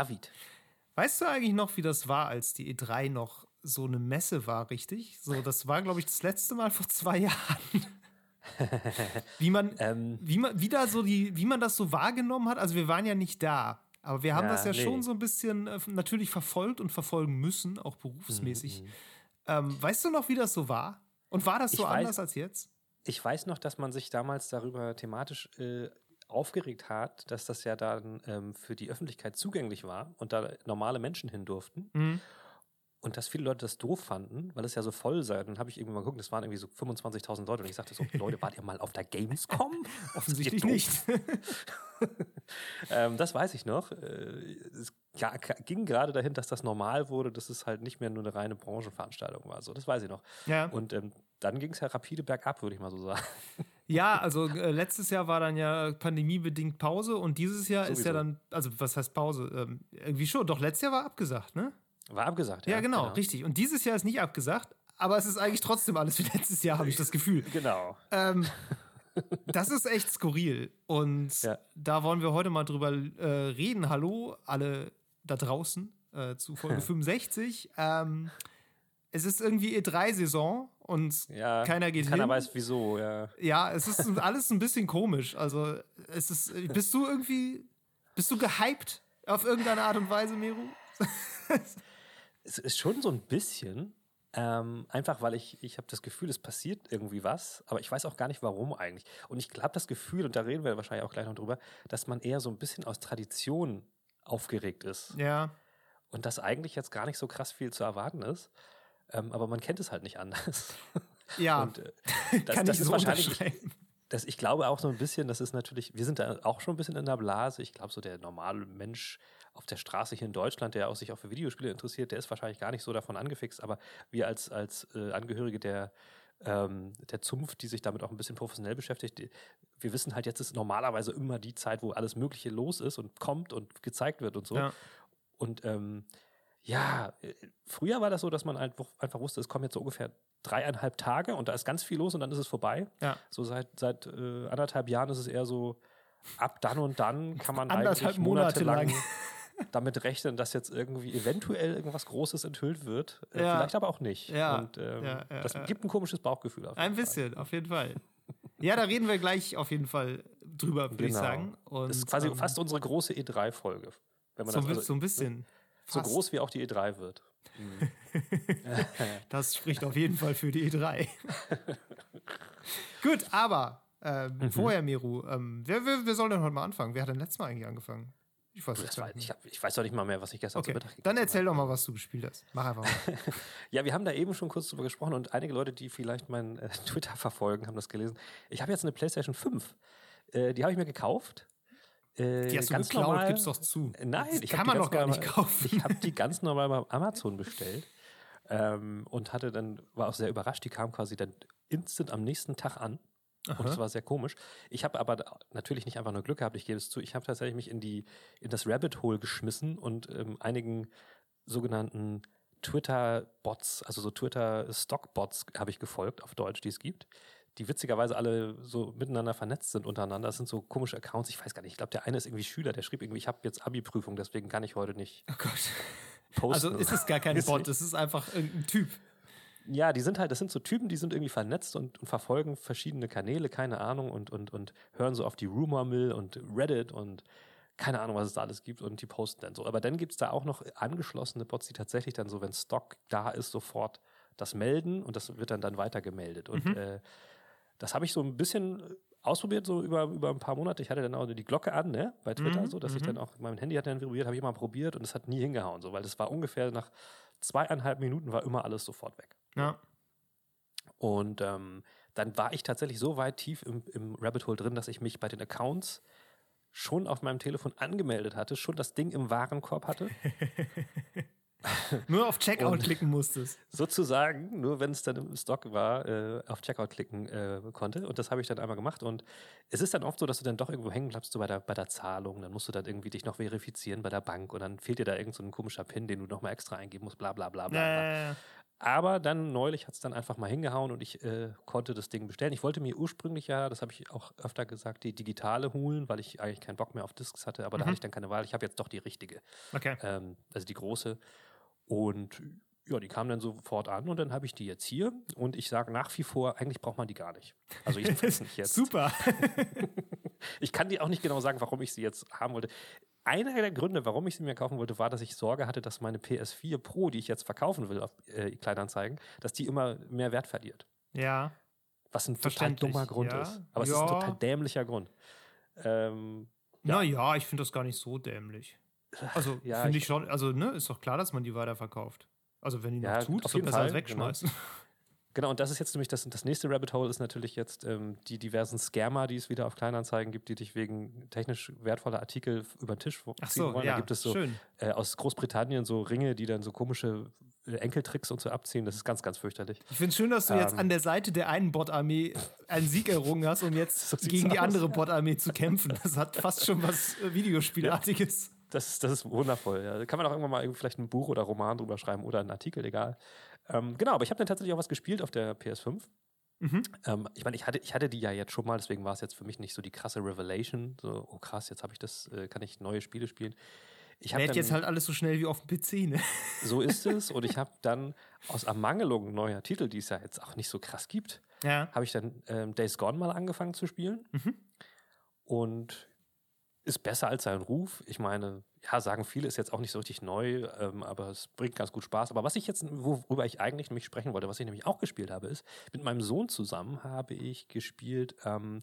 David. Weißt du eigentlich noch, wie das war, als die E3 noch so eine Messe war, richtig? So, das war, glaube ich, das letzte Mal vor zwei Jahren. wie man, ähm, wie man, wie da so die, wie man das so wahrgenommen hat. Also wir waren ja nicht da, aber wir haben ja, das ja nee. schon so ein bisschen äh, natürlich verfolgt und verfolgen müssen, auch berufsmäßig. Mhm. Ähm, weißt du noch, wie das so war? Und war das so ich anders als jetzt? Ich weiß noch, dass man sich damals darüber thematisch äh, aufgeregt hat, dass das ja dann ähm, für die Öffentlichkeit zugänglich war und da normale Menschen hin durften. Mhm. Und dass viele Leute das doof fanden, weil es ja so voll sei. Dann habe ich irgendwann mal geguckt, das waren irgendwie so 25.000 Leute. Und ich sagte so, Leute, wart ihr mal auf der Gamescom? Offensichtlich nicht. ähm, das weiß ich noch. Äh, es ging gerade dahin, dass das normal wurde, dass es halt nicht mehr nur eine reine Branchenveranstaltung war. So, das weiß ich noch. Ja. Und ähm, dann ging es ja rapide bergab, würde ich mal so sagen. Ja, also äh, letztes Jahr war dann ja pandemiebedingt Pause und dieses Jahr Sowieso. ist ja dann, also was heißt Pause? Ähm, irgendwie schon, doch letztes Jahr war abgesagt, ne? War abgesagt, ja. Ja, genau, genau, richtig. Und dieses Jahr ist nicht abgesagt, aber es ist eigentlich trotzdem alles wie letztes Jahr, habe ich das Gefühl. Genau. Ähm, das ist echt skurril. Und ja. da wollen wir heute mal drüber äh, reden. Hallo, alle da draußen äh, zu Folge 65. Ähm, es ist irgendwie E3-Saison und ja, keiner geht keiner hin. Keiner weiß wieso, ja. Ja, es ist alles ein bisschen komisch. Also, es ist, bist du irgendwie, bist du gehypt auf irgendeine Art und Weise, Meru? es ist schon so ein bisschen. Ähm, einfach weil ich, ich habe das Gefühl, es passiert irgendwie was, aber ich weiß auch gar nicht warum eigentlich. Und ich habe das Gefühl, und da reden wir wahrscheinlich auch gleich noch drüber, dass man eher so ein bisschen aus Tradition aufgeregt ist. Ja. Und dass eigentlich jetzt gar nicht so krass viel zu erwarten ist. Ähm, aber man kennt es halt nicht anders. Ja. Und, äh, das, Kann das ich ist so wahrscheinlich. Das, ich glaube auch so ein bisschen, das ist natürlich, wir sind da auch schon ein bisschen in der Blase. Ich glaube, so der normale Mensch auf der Straße hier in Deutschland, der auch sich auch für Videospiele interessiert, der ist wahrscheinlich gar nicht so davon angefixt, aber wir als, als äh, Angehörige der, ähm, der Zunft, die sich damit auch ein bisschen professionell beschäftigt, die, wir wissen halt, jetzt ist normalerweise immer die Zeit, wo alles Mögliche los ist und kommt und gezeigt wird und so. Ja. Und ähm, ja, äh, früher war das so, dass man einfach, einfach wusste, es kommen jetzt so ungefähr dreieinhalb Tage und da ist ganz viel los und dann ist es vorbei. Ja. So seit, seit äh, anderthalb Jahren ist es eher so, ab dann und dann kann man eigentlich monatelang Monate damit rechnen, dass jetzt irgendwie eventuell irgendwas Großes enthüllt wird. Äh, ja. Vielleicht aber auch nicht. Ja. Und ähm, ja, ja, das gibt ein komisches Bauchgefühl. Auf ein bisschen, Fall. auf jeden Fall. Ja, da reden wir gleich auf jeden Fall drüber, würde genau. ich sagen. Und, das ist quasi ähm, fast unsere große E3-Folge. so, also, so ein bisschen. So groß wie auch die E3 wird. Das spricht auf jeden Fall für die E3. Gut, aber ähm, mhm. vorher, Miru, ähm, wer, wer, wer soll denn heute mal anfangen? Wer hat denn letztes Mal eigentlich angefangen? Ich weiß, das war, ich, hab, ich weiß doch nicht mal mehr, was ich gestern okay. zu Mittag Dann erzähl doch mal, was du gespielt hast. Mach einfach mal. ja, wir haben da eben schon kurz drüber gesprochen und einige Leute, die vielleicht meinen äh, Twitter verfolgen, haben das gelesen. Ich habe jetzt eine PlayStation 5. Äh, die habe ich mir gekauft. Äh, die hast du ganz geklaut, normal, gib's doch zu. Nein, ich kann man doch gar nicht kaufen. Ich habe die ganz normal bei Amazon bestellt. Ähm, und hatte dann, war auch sehr überrascht, die kam quasi dann instant am nächsten Tag an. Aha. Und das war sehr komisch. Ich habe aber natürlich nicht einfach nur Glück gehabt, ich gebe es zu. Ich habe tatsächlich mich in die in das Rabbit Hole geschmissen und ähm, einigen sogenannten Twitter-Bots, also so Twitter-Stock-Bots habe ich gefolgt auf Deutsch, die es gibt, die witzigerweise alle so miteinander vernetzt sind untereinander. Das sind so komische Accounts, ich weiß gar nicht. Ich glaube, der eine ist irgendwie Schüler, der schrieb irgendwie, ich habe jetzt Abi-Prüfung, deswegen kann ich heute nicht. Oh Gott. Posten. Also ist es gar kein Bot, es ist einfach irgendein Typ. Ja, die sind halt, das sind so Typen, die sind irgendwie vernetzt und, und, verfolgen verschiedene Kanäle, keine Ahnung, und, und, und hören so auf die Rumor Mill und Reddit und keine Ahnung, was es da alles gibt und die posten dann so. Aber dann gibt's da auch noch angeschlossene Bots, die tatsächlich dann so, wenn Stock da ist, sofort das melden und das wird dann dann weiter gemeldet. Und mhm. äh, das habe ich so ein bisschen ausprobiert, so über, über ein paar Monate. Ich hatte dann auch die Glocke an, ne, bei Twitter, mhm. so, dass ich dann mhm. auch, mein Handy hat dann vibriert, habe ich mal probiert und es hat nie hingehauen, so, weil das war ungefähr nach zweieinhalb Minuten war immer alles sofort weg. Ja. Und ähm, dann war ich tatsächlich so weit tief im, im Rabbit Hole drin, dass ich mich bei den Accounts schon auf meinem Telefon angemeldet hatte, schon das Ding im Warenkorb hatte. nur auf Checkout und klicken musstest. Sozusagen, nur wenn es dann im Stock war, äh, auf Checkout klicken äh, konnte. Und das habe ich dann einmal gemacht. Und es ist dann oft so, dass du dann doch irgendwo hängen bleibst, so bei der, bei der Zahlung. Dann musst du dann irgendwie dich noch verifizieren bei der Bank und dann fehlt dir da irgend so ein komischer PIN, den du nochmal extra eingeben musst, bla bla bla bla. Ja. Aber dann neulich hat es dann einfach mal hingehauen und ich äh, konnte das Ding bestellen. Ich wollte mir ursprünglich ja, das habe ich auch öfter gesagt, die digitale holen, weil ich eigentlich keinen Bock mehr auf Discs hatte, aber mhm. da hatte ich dann keine Wahl. Ich habe jetzt doch die richtige. Okay. Ähm, also die große. Und ja, die kam dann sofort an und dann habe ich die jetzt hier und ich sage nach wie vor, eigentlich braucht man die gar nicht. Also ich weiß nicht jetzt. Super. ich kann dir auch nicht genau sagen, warum ich sie jetzt haben wollte. Einer der Gründe, warum ich sie mir kaufen wollte, war, dass ich Sorge hatte, dass meine PS4 Pro, die ich jetzt verkaufen will auf äh, Kleinanzeigen, dass die immer mehr Wert verliert. Ja. Was ein total dummer Grund ja. ist. Aber ja. es ist ein total dämlicher Grund. Ähm, ja. Naja, ich finde das gar nicht so dämlich. Also ja, finde ich, ich, schon, also ne, ist doch klar, dass man die weiterverkauft. Also wenn die noch tut, ist doch besser Fall, als wegschmeißen. Genau. Genau, und das ist jetzt nämlich das, das nächste Rabbit Hole ist natürlich jetzt ähm, die diversen Scammer, die es wieder auf Kleinanzeigen gibt, die dich wegen technisch wertvoller Artikel über den Tisch ziehen so, wollen. Ja, da gibt es so äh, aus Großbritannien so Ringe, die dann so komische äh, Enkeltricks und so abziehen. Das ist ganz, ganz fürchterlich. Ich finde es schön, dass du ähm, jetzt an der Seite der einen Bot-Armee einen Sieg errungen hast, um jetzt so gegen die aus. andere Bot-Armee zu kämpfen. Das hat fast schon was äh, Videospielartiges. Ja, das, das ist wundervoll. Ja. Da kann man auch irgendwann mal vielleicht ein Buch oder Roman drüber schreiben oder einen Artikel, egal. Ähm, genau, aber ich habe dann tatsächlich auch was gespielt auf der PS5. Mhm. Ähm, ich meine, ich hatte, ich hatte die ja jetzt schon mal, deswegen war es jetzt für mich nicht so die krasse Revelation. So, oh krass, jetzt habe ich das, äh, kann ich neue Spiele spielen. Ich Lädt jetzt halt alles so schnell wie auf dem PC, ne? So ist es. Und ich habe dann aus Ermangelung neuer Titel, die es ja jetzt auch nicht so krass gibt, ja. habe ich dann ähm, Days Gone mal angefangen zu spielen. Mhm. Und ist besser als sein Ruf. Ich meine, ja, sagen viele, ist jetzt auch nicht so richtig neu, ähm, aber es bringt ganz gut Spaß. Aber was ich jetzt, worüber ich eigentlich nämlich sprechen wollte, was ich nämlich auch gespielt habe, ist, mit meinem Sohn zusammen habe ich gespielt ähm,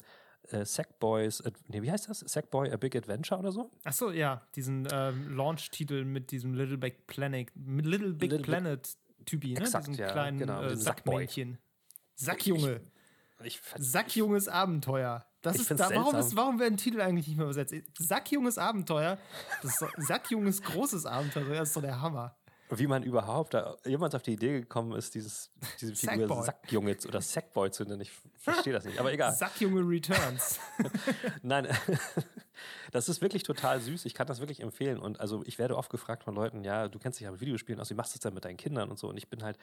äh, Sackboys, äh, nee, wie heißt das? Sackboy A Big Adventure oder so? Ach so, ja, diesen ähm, Launch-Titel mit diesem Little Big Planet, Little Big Little Planet Typi, ne? Exakt, diesen ja, kleinen genau, äh, Sackmännchen. Sackjunge. Ich, ich, Sackjunges Abenteuer. Das ich ist da, warum, ist, warum werden Titel eigentlich nicht mehr übersetzt? Sackjunges Abenteuer, das ist Sackjunges großes Abenteuer, das ist doch der Hammer. Wie man überhaupt da, jemand auf die Idee gekommen ist, dieses, diese Figur Sackboy. Sackjunge oder Sackboy zu nennen. Ich verstehe das nicht, aber egal. Sackjunge Returns. Nein, das ist wirklich total süß. Ich kann das wirklich empfehlen. Und also ich werde oft gefragt von Leuten, ja, du kennst dich ja mit Videospielen aus, wie machst du das denn mit deinen Kindern und so. Und ich bin halt,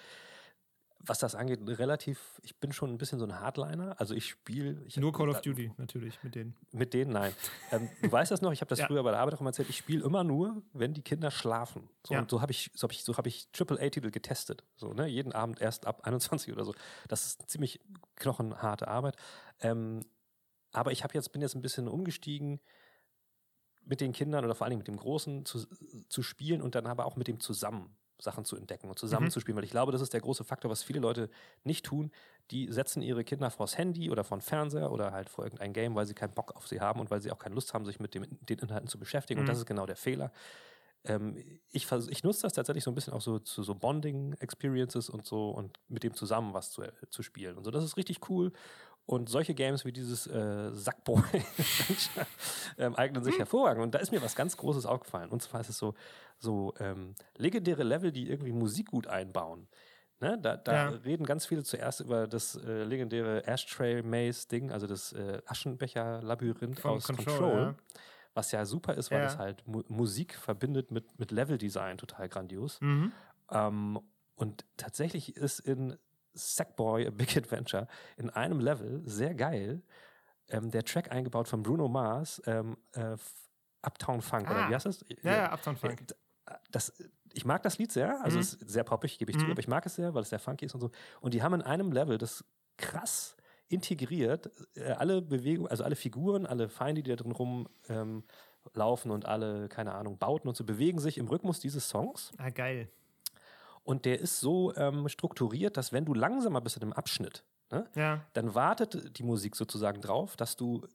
was das angeht, relativ, ich bin schon ein bisschen so ein Hardliner. Also ich spiele. Nur Call of Duty, natürlich, mit denen. Mit denen, nein. ähm, du weißt das noch, ich habe das ja. früher bei der Arbeit auch immer erzählt, ich spiele immer nur, wenn die Kinder schlafen. So, ja. Und so habe ich, so habe ich, so habe ich AAA-Titel getestet. So, ne? Jeden Abend erst ab 21 oder so. Das ist ziemlich knochenharte Arbeit. Ähm, aber ich habe jetzt, bin jetzt ein bisschen umgestiegen mit den Kindern oder vor allem mit dem Großen zu, zu spielen und dann aber auch mit dem zusammen. Sachen zu entdecken und zusammenzuspielen, mhm. weil ich glaube, das ist der große Faktor, was viele Leute nicht tun. Die setzen ihre Kinder vors Handy oder vor den Fernseher oder halt vor irgendein Game, weil sie keinen Bock auf sie haben und weil sie auch keine Lust haben, sich mit dem, den Inhalten zu beschäftigen. Mhm. Und das ist genau der Fehler. Ähm, ich, ich nutze das tatsächlich so ein bisschen auch so zu so Bonding-Experiences und so und mit dem zusammen was zu, äh, zu spielen. Und so, das ist richtig cool. Und solche Games wie dieses äh, Sackboy ähm, eignen sich hervorragend. Und da ist mir was ganz Großes aufgefallen. Und zwar ist es so, so ähm, legendäre Level, die irgendwie Musik gut einbauen. Ne? Da, da ja. reden ganz viele zuerst über das äh, legendäre Ashtray Maze Ding, also das äh, Aschenbecher-Labyrinth aus Control. Control ja. Was ja super ist, weil ja. es halt Mu Musik verbindet mit, mit Level-Design total grandios. Mhm. Ähm, und tatsächlich ist in Sackboy, A Big Adventure, in einem Level, sehr geil, ähm, der Track eingebaut von Bruno Mars, ähm, äh, Uptown Funk, ah. oder wie heißt das? Ja, ja, Uptown Funk. Das, ich mag das Lied sehr, also mhm. es ist sehr poppig, gebe ich mhm. zu, aber ich mag es sehr, weil es sehr funky ist und so. Und die haben in einem Level das krass integriert, äh, alle Bewegungen, also alle Figuren, alle Feinde, die da drin rumlaufen ähm, und alle, keine Ahnung, Bauten und so, bewegen sich im Rhythmus dieses Songs. Ah, geil. Und der ist so ähm, strukturiert, dass wenn du langsamer bist in einem Abschnitt, ne, ja. dann wartet die Musik sozusagen drauf, dass du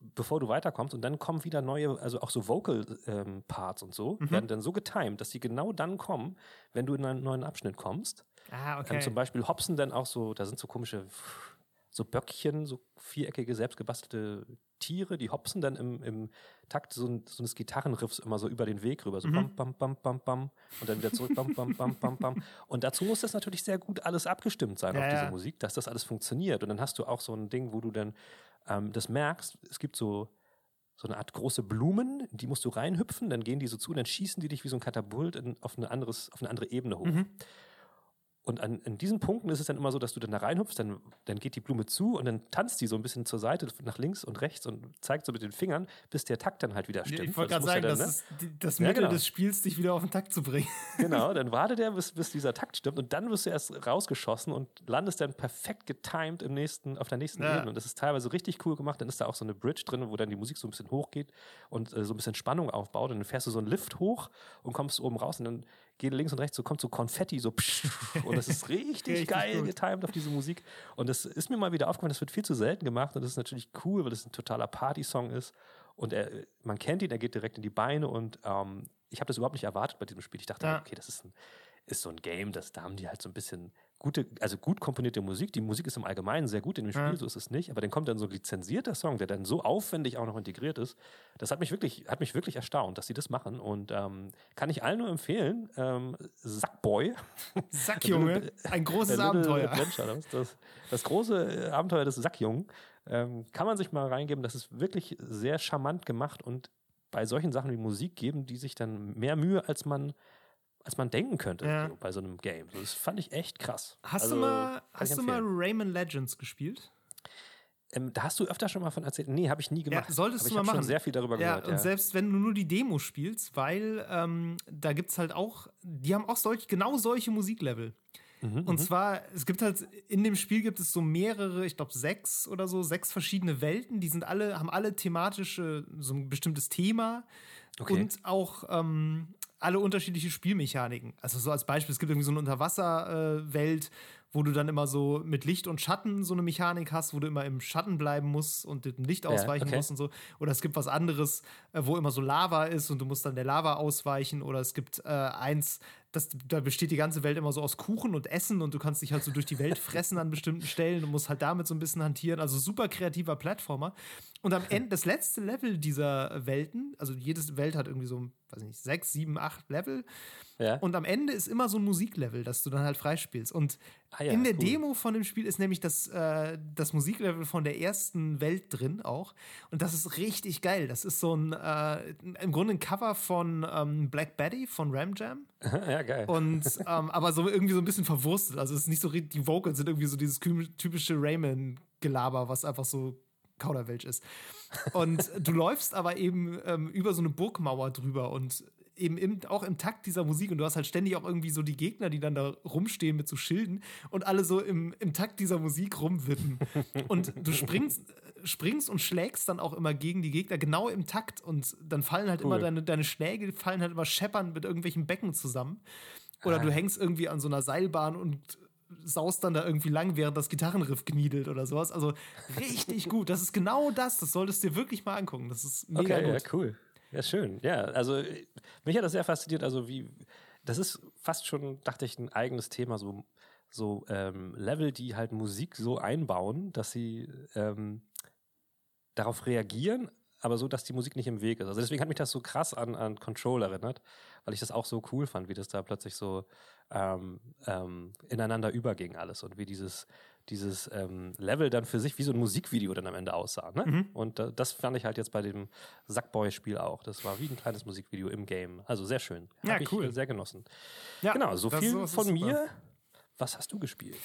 bevor du weiterkommst und dann kommen wieder neue, also auch so Vocal ähm, Parts und so, mhm. werden dann so getimed, dass die genau dann kommen, wenn du in einen neuen Abschnitt kommst. Ah, okay. Ähm, zum Beispiel hopsen dann auch so, da sind so komische so Böckchen, so viereckige, selbstgebastelte Tiere, die hopsen dann im, im Takt so, ein, so eines Gitarrenriffs immer so über den Weg rüber, so mhm. bam, bam, bam, bam, bam und dann wieder zurück, bam, bam, bam, bam, bam. Und dazu muss das natürlich sehr gut alles abgestimmt sein ja, auf diese ja. Musik, dass das alles funktioniert. Und dann hast du auch so ein Ding, wo du dann ähm, das merkst, es gibt so so eine Art große Blumen, die musst du reinhüpfen, dann gehen die so zu, dann schießen die dich wie so ein Katapult in, auf, eine anderes, auf eine andere Ebene hoch. Mhm. Und an, an diesen Punkten ist es dann immer so, dass du dann da reinhupfst, dann, dann geht die Blume zu und dann tanzt die so ein bisschen zur Seite, nach links und rechts und zeigt so mit den Fingern, bis der Takt dann halt wieder stimmt. Ich wollte gerade sagen, ja dann, das ne? ist das Mittel ja, genau. des Spiels, dich wieder auf den Takt zu bringen. Genau, dann wartet er, bis, bis dieser Takt stimmt und dann wirst du erst rausgeschossen und landest dann perfekt getimed im nächsten, auf der nächsten ja. Ebene. Und das ist teilweise richtig cool gemacht. Dann ist da auch so eine Bridge drin, wo dann die Musik so ein bisschen hochgeht und äh, so ein bisschen Spannung aufbaut. Und dann fährst du so einen Lift hoch und kommst oben raus und dann geht links und rechts, so kommt so Konfetti, so psch, und das ist richtig, richtig geil gut. getimed auf diese Musik. Und das ist mir mal wieder aufgefallen, das wird viel zu selten gemacht und das ist natürlich cool, weil das ein totaler Party-Song ist. Und er, man kennt ihn, er geht direkt in die Beine und ähm, ich habe das überhaupt nicht erwartet bei diesem Spiel. Ich dachte, ja. okay, das ist, ein, ist so ein Game, das, da haben die halt so ein bisschen gute, also gut komponierte Musik. Die Musik ist im Allgemeinen sehr gut in dem Spiel, ja. so ist es nicht. Aber dann kommt dann so ein lizenzierter Song, der dann so aufwendig auch noch integriert ist. Das hat mich wirklich, hat mich wirklich erstaunt, dass sie das machen. Und ähm, kann ich allen nur empfehlen. Ähm, Sackboy. Sackjunge. ein großes Abenteuer. Das, das, große äh, Abenteuer des Sackjungen. Ähm, kann man sich mal reingeben. Das ist wirklich sehr charmant gemacht und bei solchen Sachen wie Musik geben die sich dann mehr Mühe, als man als man denken könnte ja. so, bei so einem Game. das fand ich echt krass. Hast also, du mal, hast du mal Rayman Legends gespielt? Ähm, da hast du öfter schon mal von erzählt. Nee, habe ich nie gemacht. Ja, solltest Aber du mal machen. Ich schon sehr viel darüber ja, gehört. Und ja. selbst wenn du nur die Demo spielst, weil ähm, da gibt es halt auch, die haben auch solch, genau solche Musiklevel. Mhm, und mhm. zwar, es gibt halt, in dem Spiel gibt es so mehrere, ich glaube sechs oder so, sechs verschiedene Welten, die sind alle, haben alle thematische, so ein bestimmtes Thema. Okay. Und auch ähm, alle unterschiedliche Spielmechaniken. Also so als Beispiel, es gibt irgendwie so eine Unterwasserwelt, äh, wo du dann immer so mit Licht und Schatten so eine Mechanik hast, wo du immer im Schatten bleiben musst und dem Licht ausweichen ja, okay. musst und so. Oder es gibt was anderes, äh, wo immer so Lava ist und du musst dann der Lava ausweichen. Oder es gibt äh, eins, das, da besteht die ganze Welt immer so aus Kuchen und Essen und du kannst dich halt so durch die Welt fressen an bestimmten Stellen und musst halt damit so ein bisschen hantieren. Also super kreativer Plattformer. Und am Ende, das letzte Level dieser Welten, also jede Welt hat irgendwie so, weiß nicht, sechs, sieben, acht Level. Ja. Und am Ende ist immer so ein Musiklevel, das du dann halt freispielst. Und ah ja, in der cool. Demo von dem Spiel ist nämlich das, äh, das Musiklevel von der ersten Welt drin auch. Und das ist richtig geil. Das ist so ein, äh, im Grunde ein Cover von ähm, Black Betty von Ram Jam. ja, geil. Und, ähm, aber so irgendwie so ein bisschen verwurstet. Also es ist nicht so, die Vocals sind irgendwie so dieses typische Rayman-Gelaber, was einfach so Kauderwelsch ist. Und du läufst aber eben ähm, über so eine Burgmauer drüber und eben im, auch im Takt dieser Musik und du hast halt ständig auch irgendwie so die Gegner, die dann da rumstehen mit so Schilden und alle so im, im Takt dieser Musik rumwippen. und du springst, springst und schlägst dann auch immer gegen die Gegner genau im Takt und dann fallen halt cool. immer deine, deine Schläge, fallen halt immer scheppern mit irgendwelchen Becken zusammen. Oder ah. du hängst irgendwie an so einer Seilbahn und saust dann da irgendwie lang, während das Gitarrenriff gniedelt oder sowas. Also richtig gut. Das ist genau das. Das solltest du dir wirklich mal angucken. Das ist mega okay, gut. Ja, cool. Ja, schön. Ja, also mich hat das sehr fasziniert. Also wie, das ist fast schon, dachte ich, ein eigenes Thema, so, so ähm, Level, die halt Musik so einbauen, dass sie ähm, darauf reagieren, aber so, dass die Musik nicht im Weg ist. Also deswegen hat mich das so krass an, an Control erinnert, weil ich das auch so cool fand, wie das da plötzlich so ähm, ähm, ineinander überging alles und wie dieses dieses ähm, Level dann für sich wie so ein Musikvideo dann am Ende aussah. Ne? Mhm. Und äh, das fand ich halt jetzt bei dem Sackboy-Spiel auch. Das war wie ein kleines Musikvideo im Game. Also sehr schön. Ja, Hab cool. Ich sehr genossen. Ja, genau, so viel von mir. Was hast du gespielt?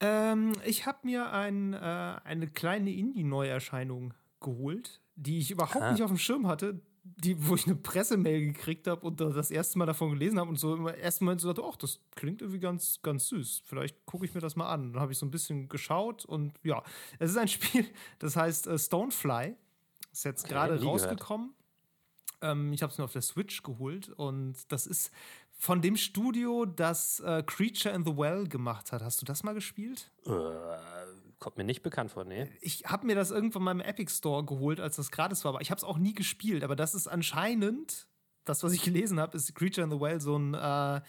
Ähm, ich habe mir ein, äh, eine kleine Indie-Neuerscheinung geholt, die ich überhaupt ah. nicht auf dem Schirm hatte, die, wo ich eine Pressemail gekriegt habe und das erste Mal davon gelesen habe und so im ersten Moment so dachte, ach, das klingt irgendwie ganz, ganz süß. Vielleicht gucke ich mir das mal an. Dann habe ich so ein bisschen geschaut und ja, es ist ein Spiel, das heißt äh, Stonefly. Ist jetzt gerade rausgekommen. Ähm, ich habe es mir auf der Switch geholt und das ist von dem Studio, das äh, Creature in the Well gemacht hat. Hast du das mal gespielt? Äh Kommt mir nicht bekannt vor, nee. Ich habe mir das irgendwann mal im Epic Store geholt, als das gratis war, aber ich habe es auch nie gespielt. Aber das ist anscheinend, das, was ich gelesen habe, ist Creature in the Well so ein, äh,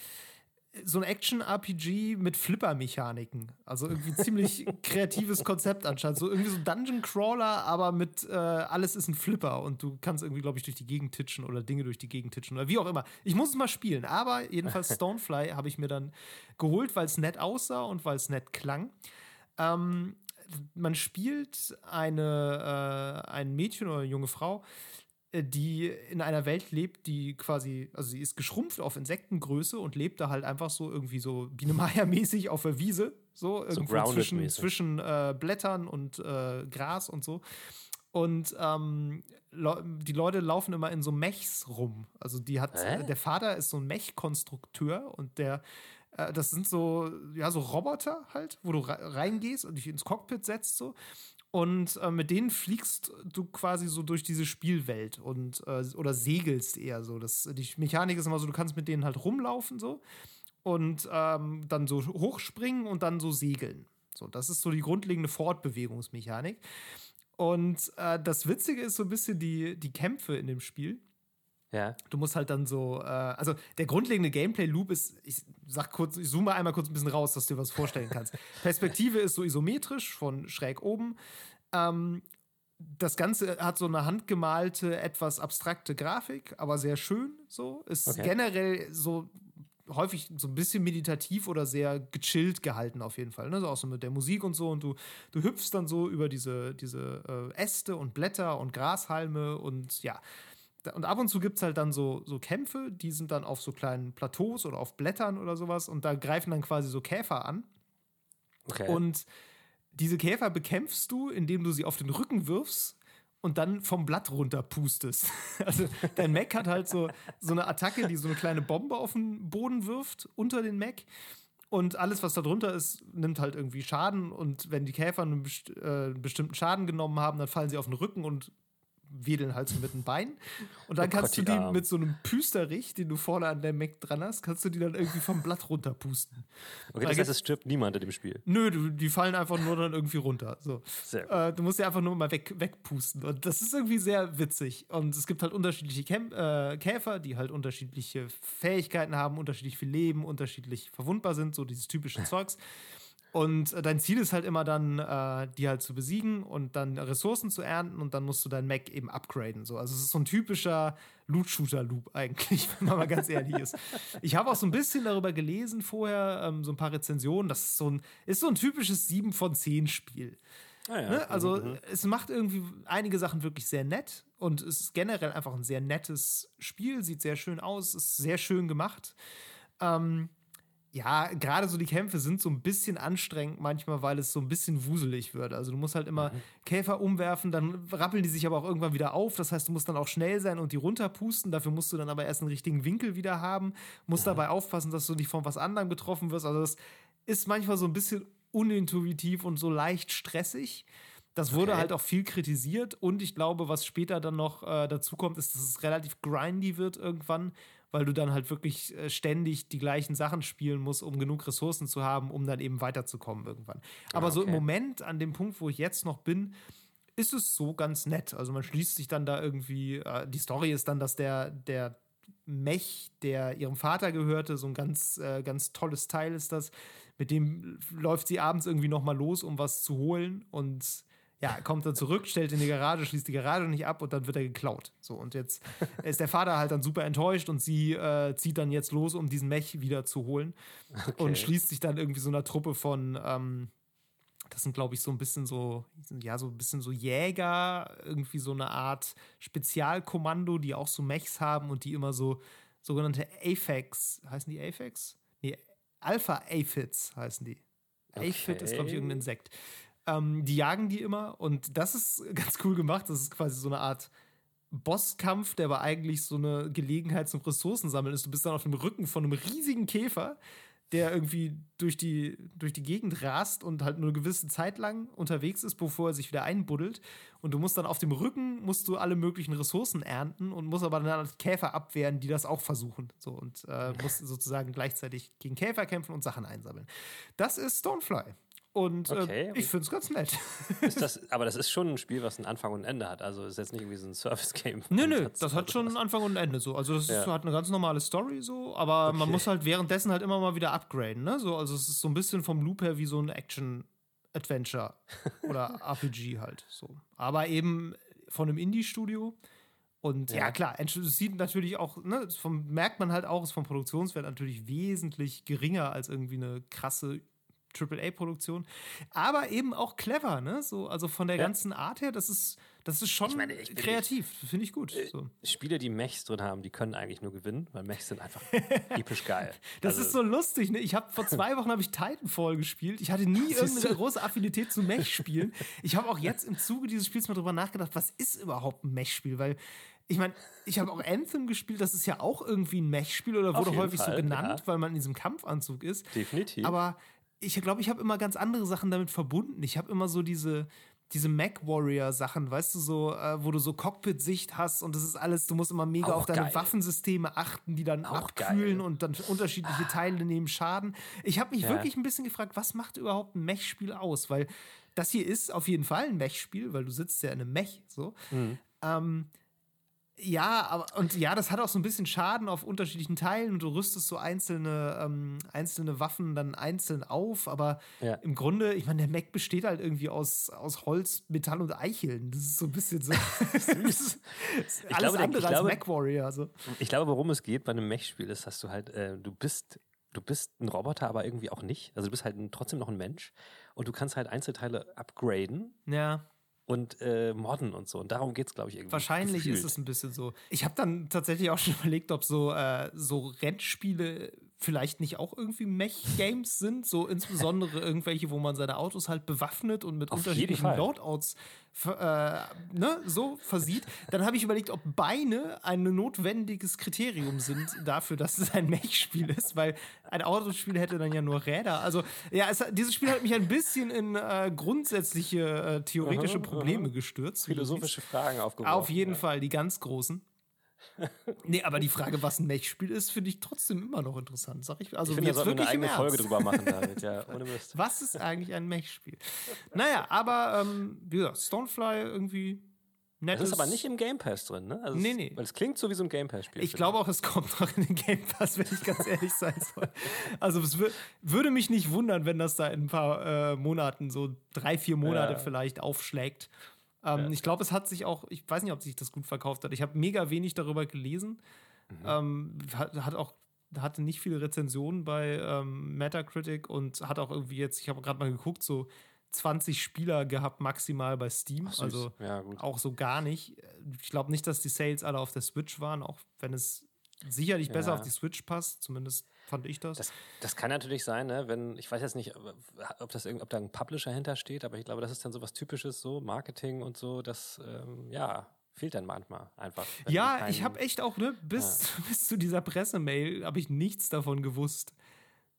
so ein Action-RPG mit Flipper-Mechaniken. Also irgendwie ziemlich kreatives Konzept anscheinend. So irgendwie so Dungeon Crawler, aber mit äh, alles ist ein Flipper und du kannst irgendwie, glaube ich, durch die Gegend titschen oder Dinge durch die Gegend titschen oder wie auch immer. Ich muss es mal spielen, aber jedenfalls Stonefly habe ich mir dann geholt, weil es nett aussah und weil es nett klang. Ähm, man spielt eine, äh, ein Mädchen oder eine junge Frau, äh, die in einer Welt lebt, die quasi, also sie ist geschrumpft auf Insektengröße und lebt da halt einfach so irgendwie so Biene Meier-mäßig auf der Wiese, so irgendwo so zwischen, zwischen äh, Blättern und äh, Gras und so. Und ähm, die Leute laufen immer in so Mechs rum. Also die hat, äh? der Vater ist so ein Mech-Konstrukteur und der, äh, das sind so, ja, so Roboter halt, wo du reingehst und dich ins Cockpit setzt so. Und äh, mit denen fliegst du quasi so durch diese Spielwelt und äh, oder segelst eher so. Das, die Mechanik ist immer so, du kannst mit denen halt rumlaufen so und ähm, dann so hochspringen und dann so segeln. So, das ist so die grundlegende Fortbewegungsmechanik. Und äh, das Witzige ist so ein bisschen die, die Kämpfe in dem Spiel. Ja. Du musst halt dann so, äh, also der grundlegende Gameplay-Loop ist, ich sag kurz, ich zoome einmal kurz ein bisschen raus, dass du dir was vorstellen kannst. Perspektive ist so isometrisch von schräg oben. Ähm, das Ganze hat so eine handgemalte, etwas abstrakte Grafik, aber sehr schön so. Ist okay. generell so häufig so ein bisschen meditativ oder sehr gechillt gehalten auf jeden Fall. Ne? So auch so mit der Musik und so. Und du, du hüpfst dann so über diese, diese äh, Äste und Blätter und Grashalme und ja, und ab und zu gibt es halt dann so, so Kämpfe, die sind dann auf so kleinen Plateaus oder auf Blättern oder sowas und da greifen dann quasi so Käfer an. Okay. Und diese Käfer bekämpfst du, indem du sie auf den Rücken wirfst und dann vom Blatt runter pustest. Also dein Mac hat halt so, so eine Attacke, die so eine kleine Bombe auf den Boden wirft unter den Mac. Und alles, was da drunter ist, nimmt halt irgendwie Schaden. Und wenn die Käfer einen best äh, bestimmten Schaden genommen haben, dann fallen sie auf den Rücken und wedeln halt so mit den Beinen. Und dann oh kannst Gott, du die Arm. mit so einem Püsterich, den du vorne an der Mac dran hast, kannst du die dann irgendwie vom Blatt runterpusten. Okay, das heißt, es stirbt niemand in dem Spiel. Nö, du, die fallen einfach nur dann irgendwie runter. So. Äh, du musst ja einfach nur mal weg, wegpusten. Und das ist irgendwie sehr witzig. Und es gibt halt unterschiedliche Kämp äh, Käfer, die halt unterschiedliche Fähigkeiten haben, unterschiedlich viel Leben, unterschiedlich verwundbar sind, so dieses typische Zeugs. Und äh, dein Ziel ist halt immer dann, äh, die halt zu besiegen und dann Ressourcen zu ernten und dann musst du dein Mac eben upgraden. So. Also es ist so ein typischer Loot-Shooter-Loop eigentlich, wenn man mal ganz ehrlich ist. Ich habe auch so ein bisschen darüber gelesen vorher, ähm, so ein paar Rezensionen. Das ist so ein, ist so ein typisches 7 von 10 Spiel. Ah ja. ne? Also mhm. es macht irgendwie einige Sachen wirklich sehr nett und es ist generell einfach ein sehr nettes Spiel, sieht sehr schön aus, ist sehr schön gemacht. Ähm, ja, gerade so die Kämpfe sind so ein bisschen anstrengend manchmal, weil es so ein bisschen wuselig wird. Also du musst halt immer mhm. Käfer umwerfen, dann rappeln die sich aber auch irgendwann wieder auf. Das heißt, du musst dann auch schnell sein und die runterpusten. Dafür musst du dann aber erst einen richtigen Winkel wieder haben. Musst mhm. dabei aufpassen, dass du nicht von was anderem getroffen wirst. Also das ist manchmal so ein bisschen unintuitiv und so leicht stressig. Das wurde okay. halt auch viel kritisiert und ich glaube, was später dann noch äh, dazu kommt, ist, dass es relativ grindy wird irgendwann weil du dann halt wirklich äh, ständig die gleichen Sachen spielen musst, um genug Ressourcen zu haben, um dann eben weiterzukommen irgendwann. Aber okay. so im Moment, an dem Punkt, wo ich jetzt noch bin, ist es so ganz nett. Also man schließt sich dann da irgendwie, äh, die Story ist dann, dass der, der Mech, der ihrem Vater gehörte, so ein ganz, äh, ganz tolles Teil ist das. Mit dem läuft sie abends irgendwie noch mal los, um was zu holen und ja, kommt dann zurück, stellt in die Garage, schließt die Garage nicht ab und dann wird er geklaut. So, und jetzt ist der Vater halt dann super enttäuscht und sie äh, zieht dann jetzt los, um diesen Mech wieder zu holen okay. und schließt sich dann irgendwie so einer Truppe von, ähm, das sind, glaube ich, so ein bisschen so, ja, so ein bisschen so Jäger, irgendwie so eine Art Spezialkommando, die auch so Mechs haben und die immer so sogenannte Aphex, heißen die Aphex? Nee, Alpha-Aphids heißen die. Okay. Aphid ist, glaube ich, irgendein Insekt. Ähm, die jagen die immer und das ist ganz cool gemacht. Das ist quasi so eine Art Bosskampf, der aber eigentlich so eine Gelegenheit zum Ressourcensammeln ist. Du bist dann auf dem Rücken von einem riesigen Käfer, der irgendwie durch die, durch die Gegend rast und halt nur eine gewisse Zeit lang unterwegs ist, bevor er sich wieder einbuddelt. Und du musst dann auf dem Rücken musst du alle möglichen Ressourcen ernten und musst aber dann Käfer abwehren, die das auch versuchen. So und äh, musst sozusagen gleichzeitig gegen Käfer kämpfen und Sachen einsammeln. Das ist Stonefly. Und äh, okay. äh, ich finde es ganz nett. Das, aber das ist schon ein Spiel, was einen Anfang und ein Ende hat. Also ist jetzt nicht irgendwie so ein Service-Game. Nö, nö, das hat schon einen Anfang und ein Ende so. Also das ja. ist, hat eine ganz normale Story so, aber okay. man muss halt währenddessen halt immer mal wieder upgraden. Ne? So, also es ist so ein bisschen vom Loop her wie so ein Action-Adventure oder RPG halt. So. Aber eben von einem Indie-Studio. Und ja, ja klar, es sieht natürlich auch, ne, vom, merkt man halt auch, ist vom Produktionswert natürlich wesentlich geringer als irgendwie eine krasse AAA-Produktion. Aber eben auch clever, ne? So, also von der ja. ganzen Art her, das ist, das ist schon ich meine, ich kreativ. Finde ich gut. Äh, so. Spiele, die Mechs drin haben, die können eigentlich nur gewinnen, weil Mechs sind einfach episch geil. Das also, ist so lustig, ne? Ich habe vor zwei Wochen habe ich Titanfall gespielt. Ich hatte nie irgendeine große Affinität zu Mech-Spielen. Ich habe auch jetzt im Zuge dieses Spiels mal drüber nachgedacht, was ist überhaupt ein Mech-Spiel? Weil ich meine, ich habe auch Anthem gespielt, das ist ja auch irgendwie ein Mech-Spiel oder wurde häufig Fall, so genannt, ja. weil man in diesem Kampfanzug ist. Definitiv. Aber ich glaube, ich habe immer ganz andere Sachen damit verbunden. Ich habe immer so diese, diese Mac Warrior Sachen, weißt du, so, äh, wo du so Cockpit-Sicht hast und das ist alles, du musst immer mega auch auf deine geil. Waffensysteme achten, die dann auch abkühlen geil. und dann unterschiedliche Teile nehmen Schaden. Ich habe mich ja. wirklich ein bisschen gefragt, was macht überhaupt ein Mech-Spiel aus? Weil das hier ist auf jeden Fall ein Mech-Spiel, weil du sitzt ja in einem Mech, so. Mhm. Ähm, ja, aber und ja, das hat auch so ein bisschen Schaden auf unterschiedlichen Teilen und du rüstest so einzelne, ähm, einzelne Waffen dann einzeln auf, aber ja. im Grunde, ich meine, der Mac besteht halt irgendwie aus, aus Holz, Metall und Eicheln. Das ist so ein bisschen so. alles glaube, andere ich als glaube, Mac Warrior. Also. Ich glaube, worum es geht bei einem Mech-Spiel ist, dass du halt, äh, du bist, du bist ein Roboter, aber irgendwie auch nicht. Also du bist halt ein, trotzdem noch ein Mensch und du kannst halt Einzelteile upgraden. Ja und äh, modden und so. Und darum geht es, glaube ich, irgendwie. Wahrscheinlich gefühlt. ist es ein bisschen so. Ich habe dann tatsächlich auch schon überlegt, ob so, äh, so Rennspiele vielleicht nicht auch irgendwie Mech-Games sind, so insbesondere irgendwelche, wo man seine Autos halt bewaffnet und mit Auf unterschiedlichen Loadouts äh, ne, so versieht, dann habe ich überlegt, ob Beine ein notwendiges Kriterium sind dafür, dass es ein Mech-Spiel ist, weil ein Autospiel hätte dann ja nur Räder. Also ja, es, dieses Spiel hat mich ein bisschen in äh, grundsätzliche äh, theoretische Probleme gestürzt. Philosophische Fragen aufgeworfen. Auf jeden ja. Fall, die ganz großen nee, aber die Frage, was ein Mech-Spiel ist, finde ich trotzdem immer noch interessant. Sag ich, also ich finde, da sollten wir eine eigene Folge drüber machen, David. Ja, ohne Mist. Was ist eigentlich ein Mech-Spiel? Naja, aber ähm, wie gesagt, Stonefly irgendwie nett. Das ist aber nicht im Game Pass drin, ne? Also nee, nee. Weil es klingt so wie so ein Game Pass-Spiel. Ich glaube auch, es kommt noch in den Game Pass, wenn ich ganz ehrlich sein soll. Also es würde mich nicht wundern, wenn das da in ein paar äh, Monaten, so drei, vier Monate ja. vielleicht aufschlägt. Ähm, ja. Ich glaube, es hat sich auch, ich weiß nicht, ob sich das gut verkauft hat. Ich habe mega wenig darüber gelesen. Mhm. Ähm, hat, hat, auch hatte nicht viele Rezensionen bei ähm, Metacritic und hat auch irgendwie jetzt, ich habe gerade mal geguckt, so 20 Spieler gehabt maximal bei Steam. Ach, also ja, auch so gar nicht. Ich glaube nicht, dass die Sales alle auf der Switch waren, auch wenn es sicherlich ja. besser auf die Switch passt, zumindest fand ich das. das. Das, kann natürlich sein, ne? wenn, ich weiß jetzt nicht, ob, das, ob da ein Publisher hintersteht, aber ich glaube, das ist dann so was Typisches, so Marketing und so, das, ähm, ja, fehlt dann manchmal einfach. Ja, keinen, ich habe echt auch, ne, bis, ja. bis zu dieser Pressemail habe ich nichts davon gewusst.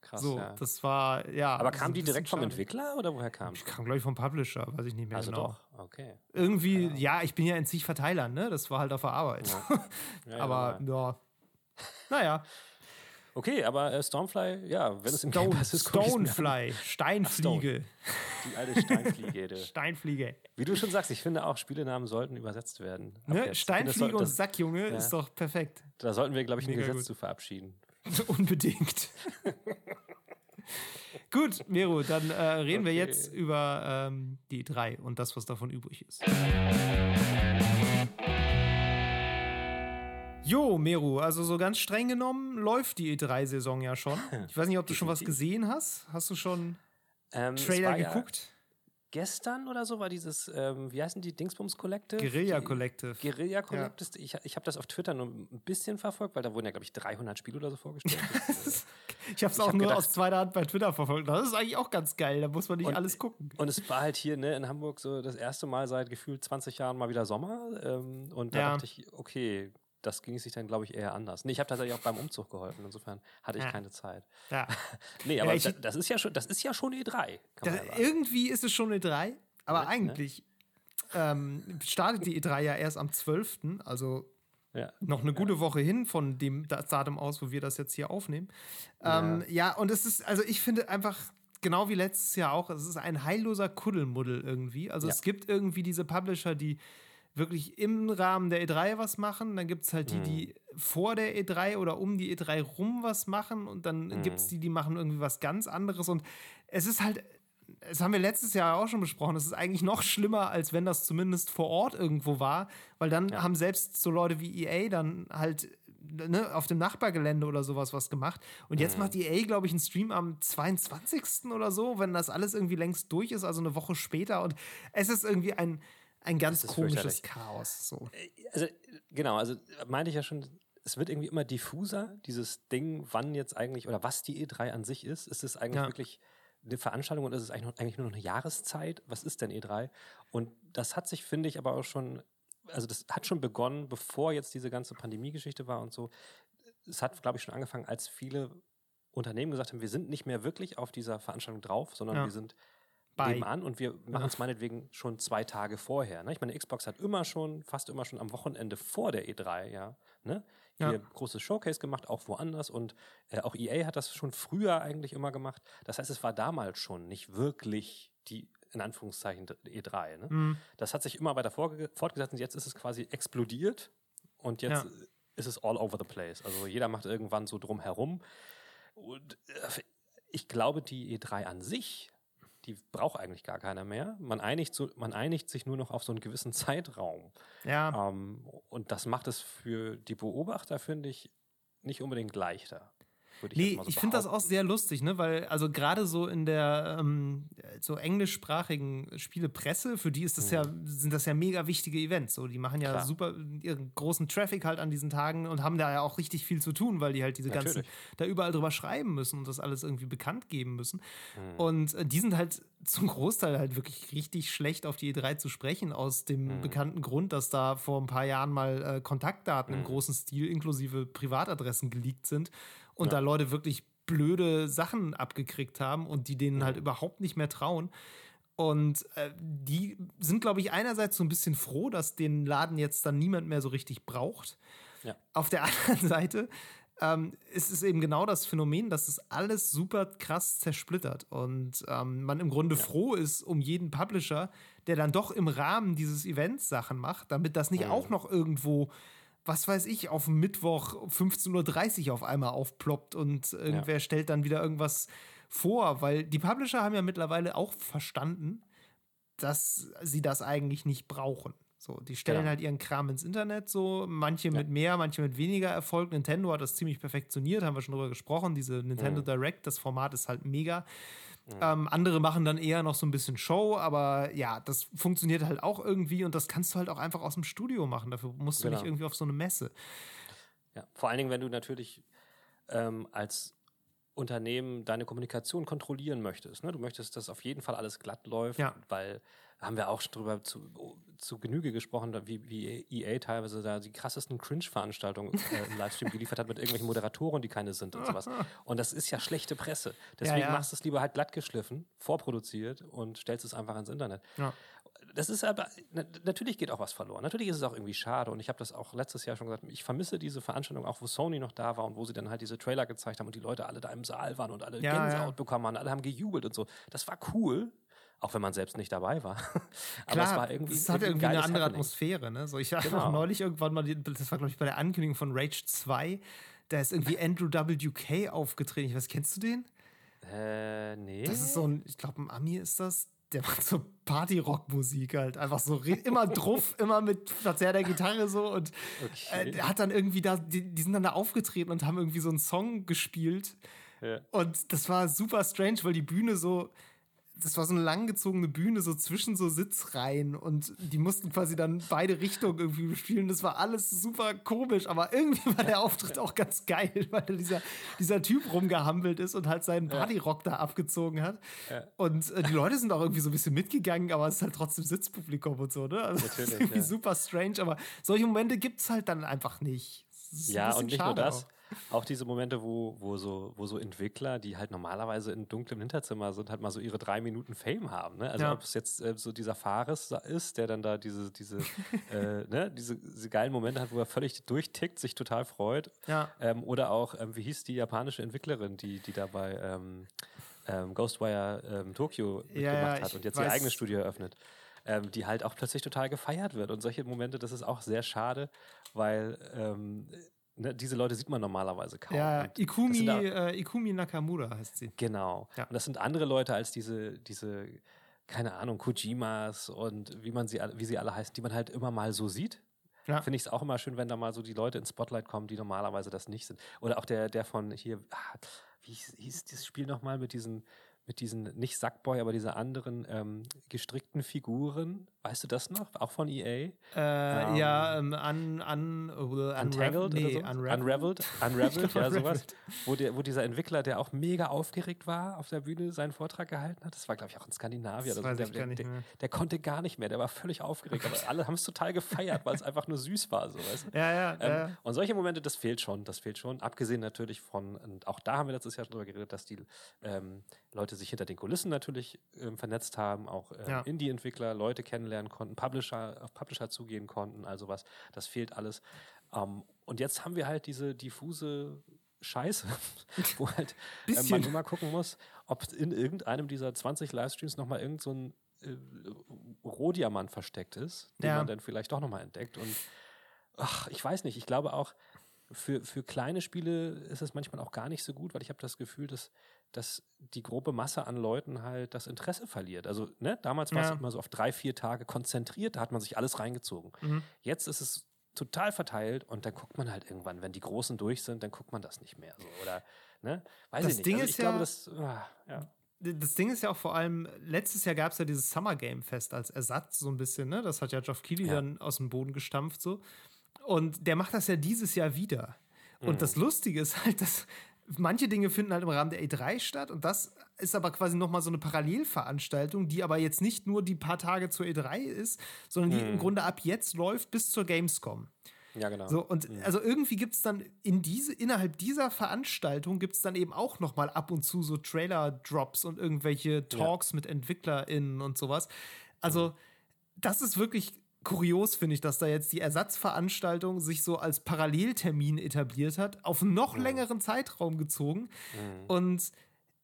Krass, so, ja. das war, ja. Aber kam die direkt vom Entwickler oder woher kam? Ich kam, glaube ich, vom Publisher, weiß ich nicht mehr also genau. doch, okay. Irgendwie, ja. ja, ich bin ja in zig Verteilern, ne? Das war halt auf der Arbeit. Ja. Aber, ja. Naja. Okay, aber äh, Stormfly, ja, wenn es im Stone, Game Pass ist, Stonefly, Steinfliege. Die alte Steinfliege. Steinfliege. Wie du schon sagst, ich finde auch, Spielenamen sollten übersetzt werden. Ne? Steinfliege das, und Sackjunge ja. ist doch perfekt. Da sollten wir, glaube ich, ein Mega Gesetz gut. zu verabschieden. Unbedingt. gut, Mero, dann äh, reden okay. wir jetzt über ähm, die drei und das, was davon übrig ist. Jo, Meru, also so ganz streng genommen läuft die E3-Saison ja schon. Ich weiß nicht, ob du schon was gesehen hast. Hast du schon ähm, Trailer geguckt? Ja gestern oder so war dieses, ähm, wie heißen die, Dingsbums Collective? Guerilla Collective. Guerilla Collective. Ja. Ich, ich habe das auf Twitter nur ein bisschen verfolgt, weil da wurden ja, glaube ich, 300 Spiele oder so vorgestellt. ich habe es auch hab nur gedacht, aus zweiter Hand bei Twitter verfolgt. Das ist eigentlich auch ganz geil, da muss man nicht und, alles gucken. Und es war halt hier ne, in Hamburg so das erste Mal seit gefühlt 20 Jahren mal wieder Sommer. Ähm, und da ja. dachte ich, okay, das ging sich dann, glaube ich, eher anders. Nee, ich habe tatsächlich auch beim Umzug geholfen, insofern hatte ich ja. keine Zeit. Ja. nee, aber ja, ich, das, ist ja schon, das ist ja schon E3. Das, irgendwie ist es schon E3, aber ne? eigentlich ähm, startet die E3 ja erst am 12., also ja. Noch eine gute ja. Woche hin von dem Datum aus, wo wir das jetzt hier aufnehmen. Ähm, ja. ja, und es ist, also ich finde einfach, genau wie letztes Jahr auch, es ist ein heilloser Kuddelmuddel irgendwie. Also es gibt irgendwie diese Publisher, die wirklich im Rahmen der E3 was machen. Dann gibt es halt die, die mhm. vor der E3 oder um die E3 rum was machen. Und dann mhm. gibt es die, die machen irgendwie was ganz anderes. Und es ist halt, das haben wir letztes Jahr auch schon besprochen, es ist eigentlich noch schlimmer, als wenn das zumindest vor Ort irgendwo war. Weil dann ja. haben selbst so Leute wie EA dann halt ne, auf dem Nachbargelände oder sowas was gemacht. Und jetzt mhm. macht EA, glaube ich, einen Stream am 22. oder so, wenn das alles irgendwie längst durch ist, also eine Woche später. Und es ist irgendwie ein, ein ganz komisches Chaos. So. Äh, also, genau, also meinte ich ja schon, es wird irgendwie immer diffuser, dieses Ding, wann jetzt eigentlich oder was die E3 an sich ist. Ist es eigentlich ja. wirklich eine Veranstaltung oder ist es eigentlich, eigentlich nur noch eine Jahreszeit? Was ist denn E3? Und das hat sich, finde ich, aber auch schon, also das hat schon begonnen, bevor jetzt diese ganze Pandemie-Geschichte war und so. Es hat, glaube ich, schon angefangen, als viele Unternehmen gesagt haben, wir sind nicht mehr wirklich auf dieser Veranstaltung drauf, sondern ja. wir sind bei. nebenan und wir machen es meinetwegen schon zwei Tage vorher. Ne? Ich meine, Xbox hat immer schon, fast immer schon am Wochenende vor der E3, ja, ne? Hier ja. großes Showcase gemacht, auch woanders und äh, auch EA hat das schon früher eigentlich immer gemacht. Das heißt, es war damals schon nicht wirklich die in Anführungszeichen E3. Ne? Mhm. Das hat sich immer weiter fortgesetzt und jetzt ist es quasi explodiert und jetzt ja. ist es all over the place. Also jeder macht irgendwann so drum herum. Und äh, ich glaube, die E3 an sich die braucht eigentlich gar keiner mehr. Man einigt, so, man einigt sich nur noch auf so einen gewissen Zeitraum. Ja. Ähm, und das macht es für die Beobachter, finde ich, nicht unbedingt leichter würde ich Nee, so ich finde das auch sehr lustig, ne? Weil, also gerade so in der ähm, so englischsprachigen Spielepresse, für die ist das mhm. ja, sind das ja mega wichtige Events. So, die machen ja Klar. super ihren großen Traffic halt an diesen Tagen und haben da ja auch richtig viel zu tun, weil die halt diese Natürlich. ganzen da überall drüber schreiben müssen und das alles irgendwie bekannt geben müssen. Mhm. Und äh, die sind halt zum Großteil halt wirklich richtig schlecht auf die E3 zu sprechen, aus dem mhm. bekannten Grund, dass da vor ein paar Jahren mal äh, Kontaktdaten im mhm. großen Stil inklusive Privatadressen geleakt sind und ja. da Leute wirklich blöde Sachen abgekriegt haben und die denen halt überhaupt nicht mehr trauen. Und äh, die sind, glaube ich, einerseits so ein bisschen froh, dass den Laden jetzt dann niemand mehr so richtig braucht. Ja. Auf der anderen Seite ähm, ist es eben genau das Phänomen, dass es alles super krass zersplittert und ähm, man im Grunde ja. froh ist um jeden Publisher, der dann doch im Rahmen dieses Events Sachen macht, damit das nicht mhm. auch noch irgendwo was weiß ich, auf Mittwoch 15.30 Uhr auf einmal aufploppt und irgendwer ja. stellt dann wieder irgendwas vor, weil die Publisher haben ja mittlerweile auch verstanden, dass sie das eigentlich nicht brauchen. So, die stellen genau. halt ihren Kram ins Internet, so manche ja. mit mehr, manche mit weniger Erfolg. Nintendo hat das ziemlich perfektioniert, haben wir schon drüber gesprochen. Diese Nintendo mhm. Direct, das Format ist halt mega. Mhm. Ähm, andere machen dann eher noch so ein bisschen Show, aber ja, das funktioniert halt auch irgendwie und das kannst du halt auch einfach aus dem Studio machen. Dafür musst du genau. nicht irgendwie auf so eine Messe. Ja, vor allen Dingen, wenn du natürlich ähm, als Unternehmen deine Kommunikation kontrollieren möchtest. Ne? Du möchtest, dass auf jeden Fall alles glatt läuft, ja. weil haben wir auch schon drüber zu, zu Genüge gesprochen, wie, wie EA teilweise da die krassesten Cringe-Veranstaltungen äh, im Livestream geliefert hat mit irgendwelchen Moderatoren, die keine sind und sowas. Und das ist ja schlechte Presse. Deswegen ja, ja. machst du es lieber halt glatt geschliffen, vorproduziert und stellst es einfach ins Internet. Ja. Das ist aber, natürlich geht auch was verloren. Natürlich ist es auch irgendwie schade und ich habe das auch letztes Jahr schon gesagt, ich vermisse diese Veranstaltung auch, wo Sony noch da war und wo sie dann halt diese Trailer gezeigt haben und die Leute alle da im Saal waren und alle Gänsehaut bekommen haben, alle haben gejubelt und so. Das war cool, auch wenn man selbst nicht dabei war. Aber Klar, es war irgendwie. Es hat irgendwie eine andere Happening. Atmosphäre, ne? So, ich habe genau. neulich irgendwann mal, das war, glaube ich, bei der Ankündigung von Rage 2, da ist irgendwie Andrew WK aufgetreten. Ich weiß, kennst du den? Äh, nee. Das ist so ein, ich glaube, ein Ami ist das. Der macht so Party-Rock-Musik halt. Einfach so immer druff, immer mit verzerrter Gitarre so. Und okay. äh, hat dann irgendwie da, die, die sind dann da aufgetreten und haben irgendwie so einen Song gespielt. Ja. Und das war super strange, weil die Bühne so, das war so eine langgezogene Bühne, so zwischen so Sitzreihen und die mussten quasi dann beide Richtungen irgendwie bespielen. Das war alles super komisch, aber irgendwie war der Auftritt auch ganz geil, weil dieser, dieser Typ rumgehampelt ist und halt seinen Partyrock da abgezogen hat. Und äh, die Leute sind auch irgendwie so ein bisschen mitgegangen, aber es ist halt trotzdem Sitzpublikum und so, ne? Also Natürlich, irgendwie ja. super strange, aber solche Momente gibt es halt dann einfach nicht. Ja, und nicht nur das. Auch auch diese Momente, wo, wo, so, wo so Entwickler, die halt normalerweise in dunklem Hinterzimmer sind, halt mal so ihre drei Minuten Fame haben. Ne? Also ja. ob es jetzt äh, so dieser Fares ist, der dann da diese, diese, äh, ne? diese, diese, geilen Momente hat, wo er völlig durchtickt, sich total freut. Ja. Ähm, oder auch, ähm, wie hieß die japanische Entwicklerin, die, die dabei ähm, ähm, Ghostwire ähm, Tokyo mitgemacht ja, hat und jetzt ihr eigenes Studio eröffnet. Ähm, die halt auch plötzlich total gefeiert wird. Und solche Momente, das ist auch sehr schade, weil ähm, ne, diese Leute sieht man normalerweise kaum. Ja, Ikumi, äh, Ikumi Nakamura heißt sie. Genau. Ja. Und das sind andere Leute als diese, diese, keine Ahnung, Kojimas und wie man sie, wie sie alle heißen, die man halt immer mal so sieht. ja. finde ich es auch immer schön, wenn da mal so die Leute ins Spotlight kommen, die normalerweise das nicht sind. Oder auch der, der von hier, ah, wie hieß, hieß das Spiel nochmal mit diesen mit diesen, nicht Sackboy, aber diese anderen ähm, gestrickten Figuren. Weißt du das noch? Auch von EA? Äh, ähm, ja, ähm, un, un, uh, Untangled nee, oder so? Unraveled. Unraveled, ja, sowas. Wo, der, wo dieser Entwickler, der auch mega aufgeregt war, auf der Bühne seinen Vortrag gehalten hat. Das war, glaube ich, auch in Skandinavien. Das der, der, der, der, konnte gar nicht mehr, der war völlig aufgeregt. Aber alle haben es total gefeiert, weil es einfach nur süß war. So, weißt du? ja, ja, ähm, ja. Und solche Momente, das fehlt schon, das fehlt schon. Abgesehen natürlich von, und auch da haben wir letztes Jahr schon drüber geredet, dass die ähm, Leute sich hinter den Kulissen natürlich ähm, vernetzt haben, auch ähm, ja. Indie-Entwickler, Leute kennenlernen konnten, Publisher, auf Publisher zugehen konnten, also was, das fehlt alles. Ähm, und jetzt haben wir halt diese diffuse Scheiße, wo halt äh, man immer gucken muss, ob in irgendeinem dieser 20 Livestreams nochmal irgend so ein äh, Rohdiamant versteckt ist, den ja. man dann vielleicht doch nochmal entdeckt. Und ach, ich weiß nicht, ich glaube auch, für, für kleine Spiele ist es manchmal auch gar nicht so gut, weil ich habe das Gefühl, dass dass die grobe Masse an Leuten halt das Interesse verliert. Also, ne, damals war es immer so auf drei, vier Tage konzentriert, da hat man sich alles reingezogen. Mhm. Jetzt ist es total verteilt und dann guckt man halt irgendwann, wenn die Großen durch sind, dann guckt man das nicht mehr. So. Oder, ne? Weiß das ich nicht. Ding also, ist ja, glaube, das, ah, ja. Das Ding ist ja auch vor allem, letztes Jahr gab es ja dieses Summer Game Fest als Ersatz, so ein bisschen, ne? Das hat ja Geoff Keighley ja. dann aus dem Boden gestampft, so. Und der macht das ja dieses Jahr wieder. Und mhm. das Lustige ist halt, dass manche Dinge finden halt im Rahmen der E3 statt und das ist aber quasi nochmal so eine Parallelveranstaltung, die aber jetzt nicht nur die paar Tage zur E3 ist, sondern die mhm. im Grunde ab jetzt läuft bis zur Gamescom. Ja, genau. So, und mhm. also irgendwie gibt es dann in diese, innerhalb dieser Veranstaltung gibt es dann eben auch nochmal ab und zu so Trailer-Drops und irgendwelche Talks ja. mit EntwicklerInnen und sowas. Also, mhm. das ist wirklich kurios finde ich, dass da jetzt die Ersatzveranstaltung sich so als Paralleltermin etabliert hat, auf einen noch mhm. längeren Zeitraum gezogen. Mhm. Und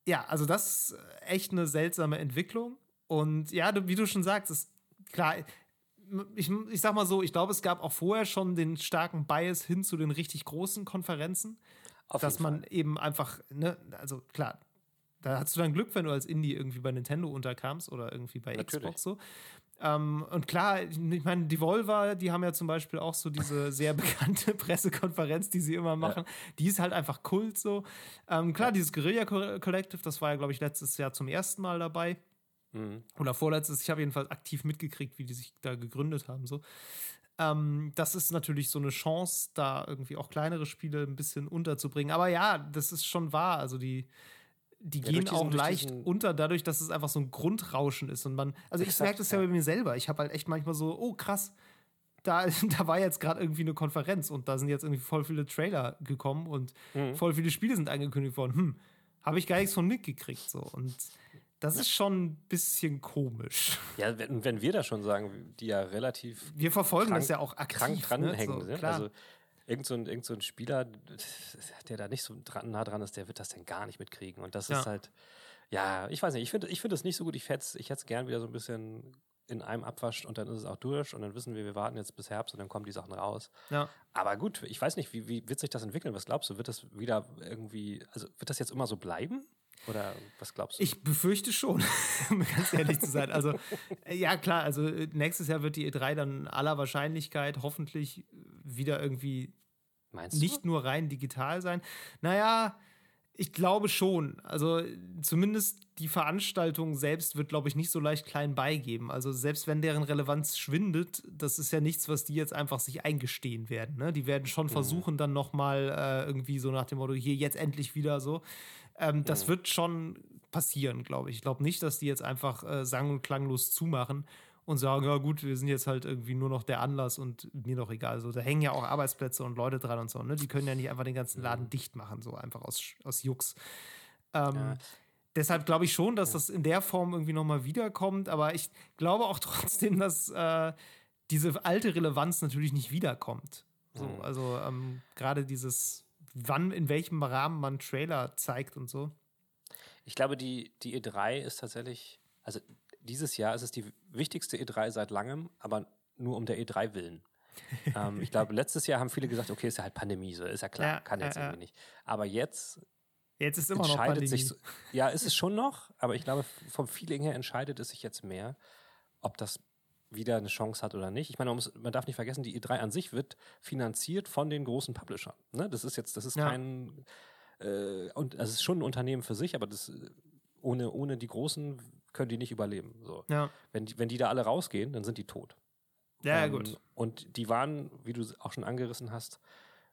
ja, also das ist echt eine seltsame Entwicklung. Und ja, wie du schon sagst, ist klar, ich, ich sag mal so, ich glaube, es gab auch vorher schon den starken Bias hin zu den richtig großen Konferenzen, auf dass man Fall. eben einfach, ne, also klar, da hast du dann Glück, wenn du als Indie irgendwie bei Nintendo unterkamst oder irgendwie bei Natürlich. Xbox so. Ähm, und klar, ich meine, die Volva, die haben ja zum Beispiel auch so diese sehr bekannte Pressekonferenz, die sie immer machen. Ja. Die ist halt einfach Kult so. Ähm, klar, ja. dieses Guerilla Collective, das war ja, glaube ich, letztes Jahr zum ersten Mal dabei. Mhm. Oder vorletztes. Ich habe jedenfalls aktiv mitgekriegt, wie die sich da gegründet haben. So. Ähm, das ist natürlich so eine Chance, da irgendwie auch kleinere Spiele ein bisschen unterzubringen. Aber ja, das ist schon wahr. Also die die ja, gehen auch leicht unter, dadurch, dass es einfach so ein Grundrauschen ist. Und man, also ich merke das ja bei mir selber. Ich habe halt echt manchmal so, oh krass, da, da war jetzt gerade irgendwie eine Konferenz und da sind jetzt irgendwie voll viele Trailer gekommen und mhm. voll viele Spiele sind angekündigt worden. Hm, habe ich gar nichts von mitgekriegt. So. Und das ist schon ein bisschen komisch. Ja, wenn, wenn wir da schon sagen, die ja relativ. Wir verfolgen krank, das ja auch aktiv. Krank dranhängen ne? so, sind. Also irgend so, ein, irgend so ein Spieler, der da nicht so dran, nah dran ist, der wird das dann gar nicht mitkriegen. Und das ja. ist halt, ja, ich weiß nicht, ich finde ich find das nicht so gut. Ich hätte es ich gern wieder so ein bisschen in einem abwascht und dann ist es auch durch und dann wissen wir, wir warten jetzt bis Herbst und dann kommen die Sachen raus. Ja. Aber gut, ich weiß nicht, wie, wie wird sich das entwickeln? Was glaubst du? Wird das wieder irgendwie, also wird das jetzt immer so bleiben? Oder was glaubst du? Ich befürchte schon, um ganz ehrlich zu sein. Also, ja, klar, also nächstes Jahr wird die E3 dann aller Wahrscheinlichkeit hoffentlich wieder irgendwie? Nicht nur rein digital sein. Naja, ich glaube schon. Also zumindest die Veranstaltung selbst wird, glaube ich, nicht so leicht klein beigeben. Also selbst wenn deren Relevanz schwindet, das ist ja nichts, was die jetzt einfach sich eingestehen werden. Ne? Die werden schon mhm. versuchen, dann noch mal äh, irgendwie so nach dem Motto, hier jetzt endlich wieder so. Ähm, das mhm. wird schon passieren, glaube ich. Ich glaube nicht, dass die jetzt einfach äh, sang- und klanglos zumachen und sagen, ja gut, wir sind jetzt halt irgendwie nur noch der Anlass und mir doch egal. So, da hängen ja auch Arbeitsplätze und Leute dran und so. Ne? Die können ja nicht einfach den ganzen Laden mhm. dicht machen, so einfach aus, aus Jux. Ähm, ja. Deshalb glaube ich schon, dass ja. das in der Form irgendwie nochmal wiederkommt, aber ich glaube auch trotzdem, dass äh, diese alte Relevanz natürlich nicht wiederkommt. So, mhm. Also ähm, gerade dieses, wann, in welchem Rahmen man Trailer zeigt und so. Ich glaube, die, die E3 ist tatsächlich, also dieses Jahr ist es die wichtigste E3 seit langem, aber nur um der E3 willen. ähm, ich glaube, letztes Jahr haben viele gesagt, okay, ist ja halt Pandemie, so ist ja klar, ja, kann jetzt ja, irgendwie nicht. Aber jetzt Jetzt ist immer noch Pandemie. Sich, ja, ist es schon noch, aber ich glaube, vom Feeling her entscheidet es sich jetzt mehr, ob das wieder eine Chance hat oder nicht. Ich meine, man, muss, man darf nicht vergessen, die E3 an sich wird finanziert von den großen Publishern. Ne? Das ist jetzt, das ist ja. kein, äh, und also es ist schon ein Unternehmen für sich, aber das ohne, ohne die Großen können die nicht überleben. So. Ja. Wenn, die, wenn die da alle rausgehen, dann sind die tot. Ja, ähm, gut. Und die waren, wie du auch schon angerissen hast,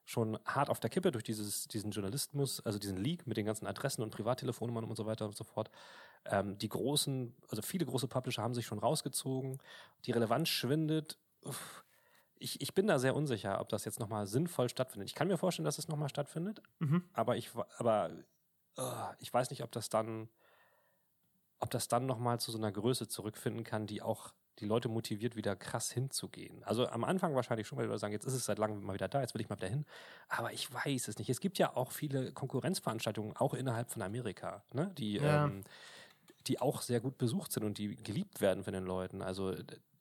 schon hart auf der Kippe durch dieses, diesen Journalismus, also diesen Leak mit den ganzen Adressen und Privattelefonnummern und so weiter und so fort. Ähm, die großen, also viele große Publisher haben sich schon rausgezogen. Die Relevanz schwindet. Ich, ich bin da sehr unsicher, ob das jetzt nochmal sinnvoll stattfindet. Ich kann mir vorstellen, dass es nochmal stattfindet, mhm. aber ich, aber uh, ich weiß nicht, ob das dann, ob das dann nochmal zu so einer Größe zurückfinden kann, die auch die Leute motiviert, wieder krass hinzugehen. Also am Anfang wahrscheinlich schon, weil die Leute sagen, jetzt ist es seit langem mal wieder da, jetzt will ich mal wieder hin. Aber ich weiß es nicht. Es gibt ja auch viele Konkurrenzveranstaltungen, auch innerhalb von Amerika, ne? die, ja. ähm, die auch sehr gut besucht sind und die geliebt werden von den Leuten. Also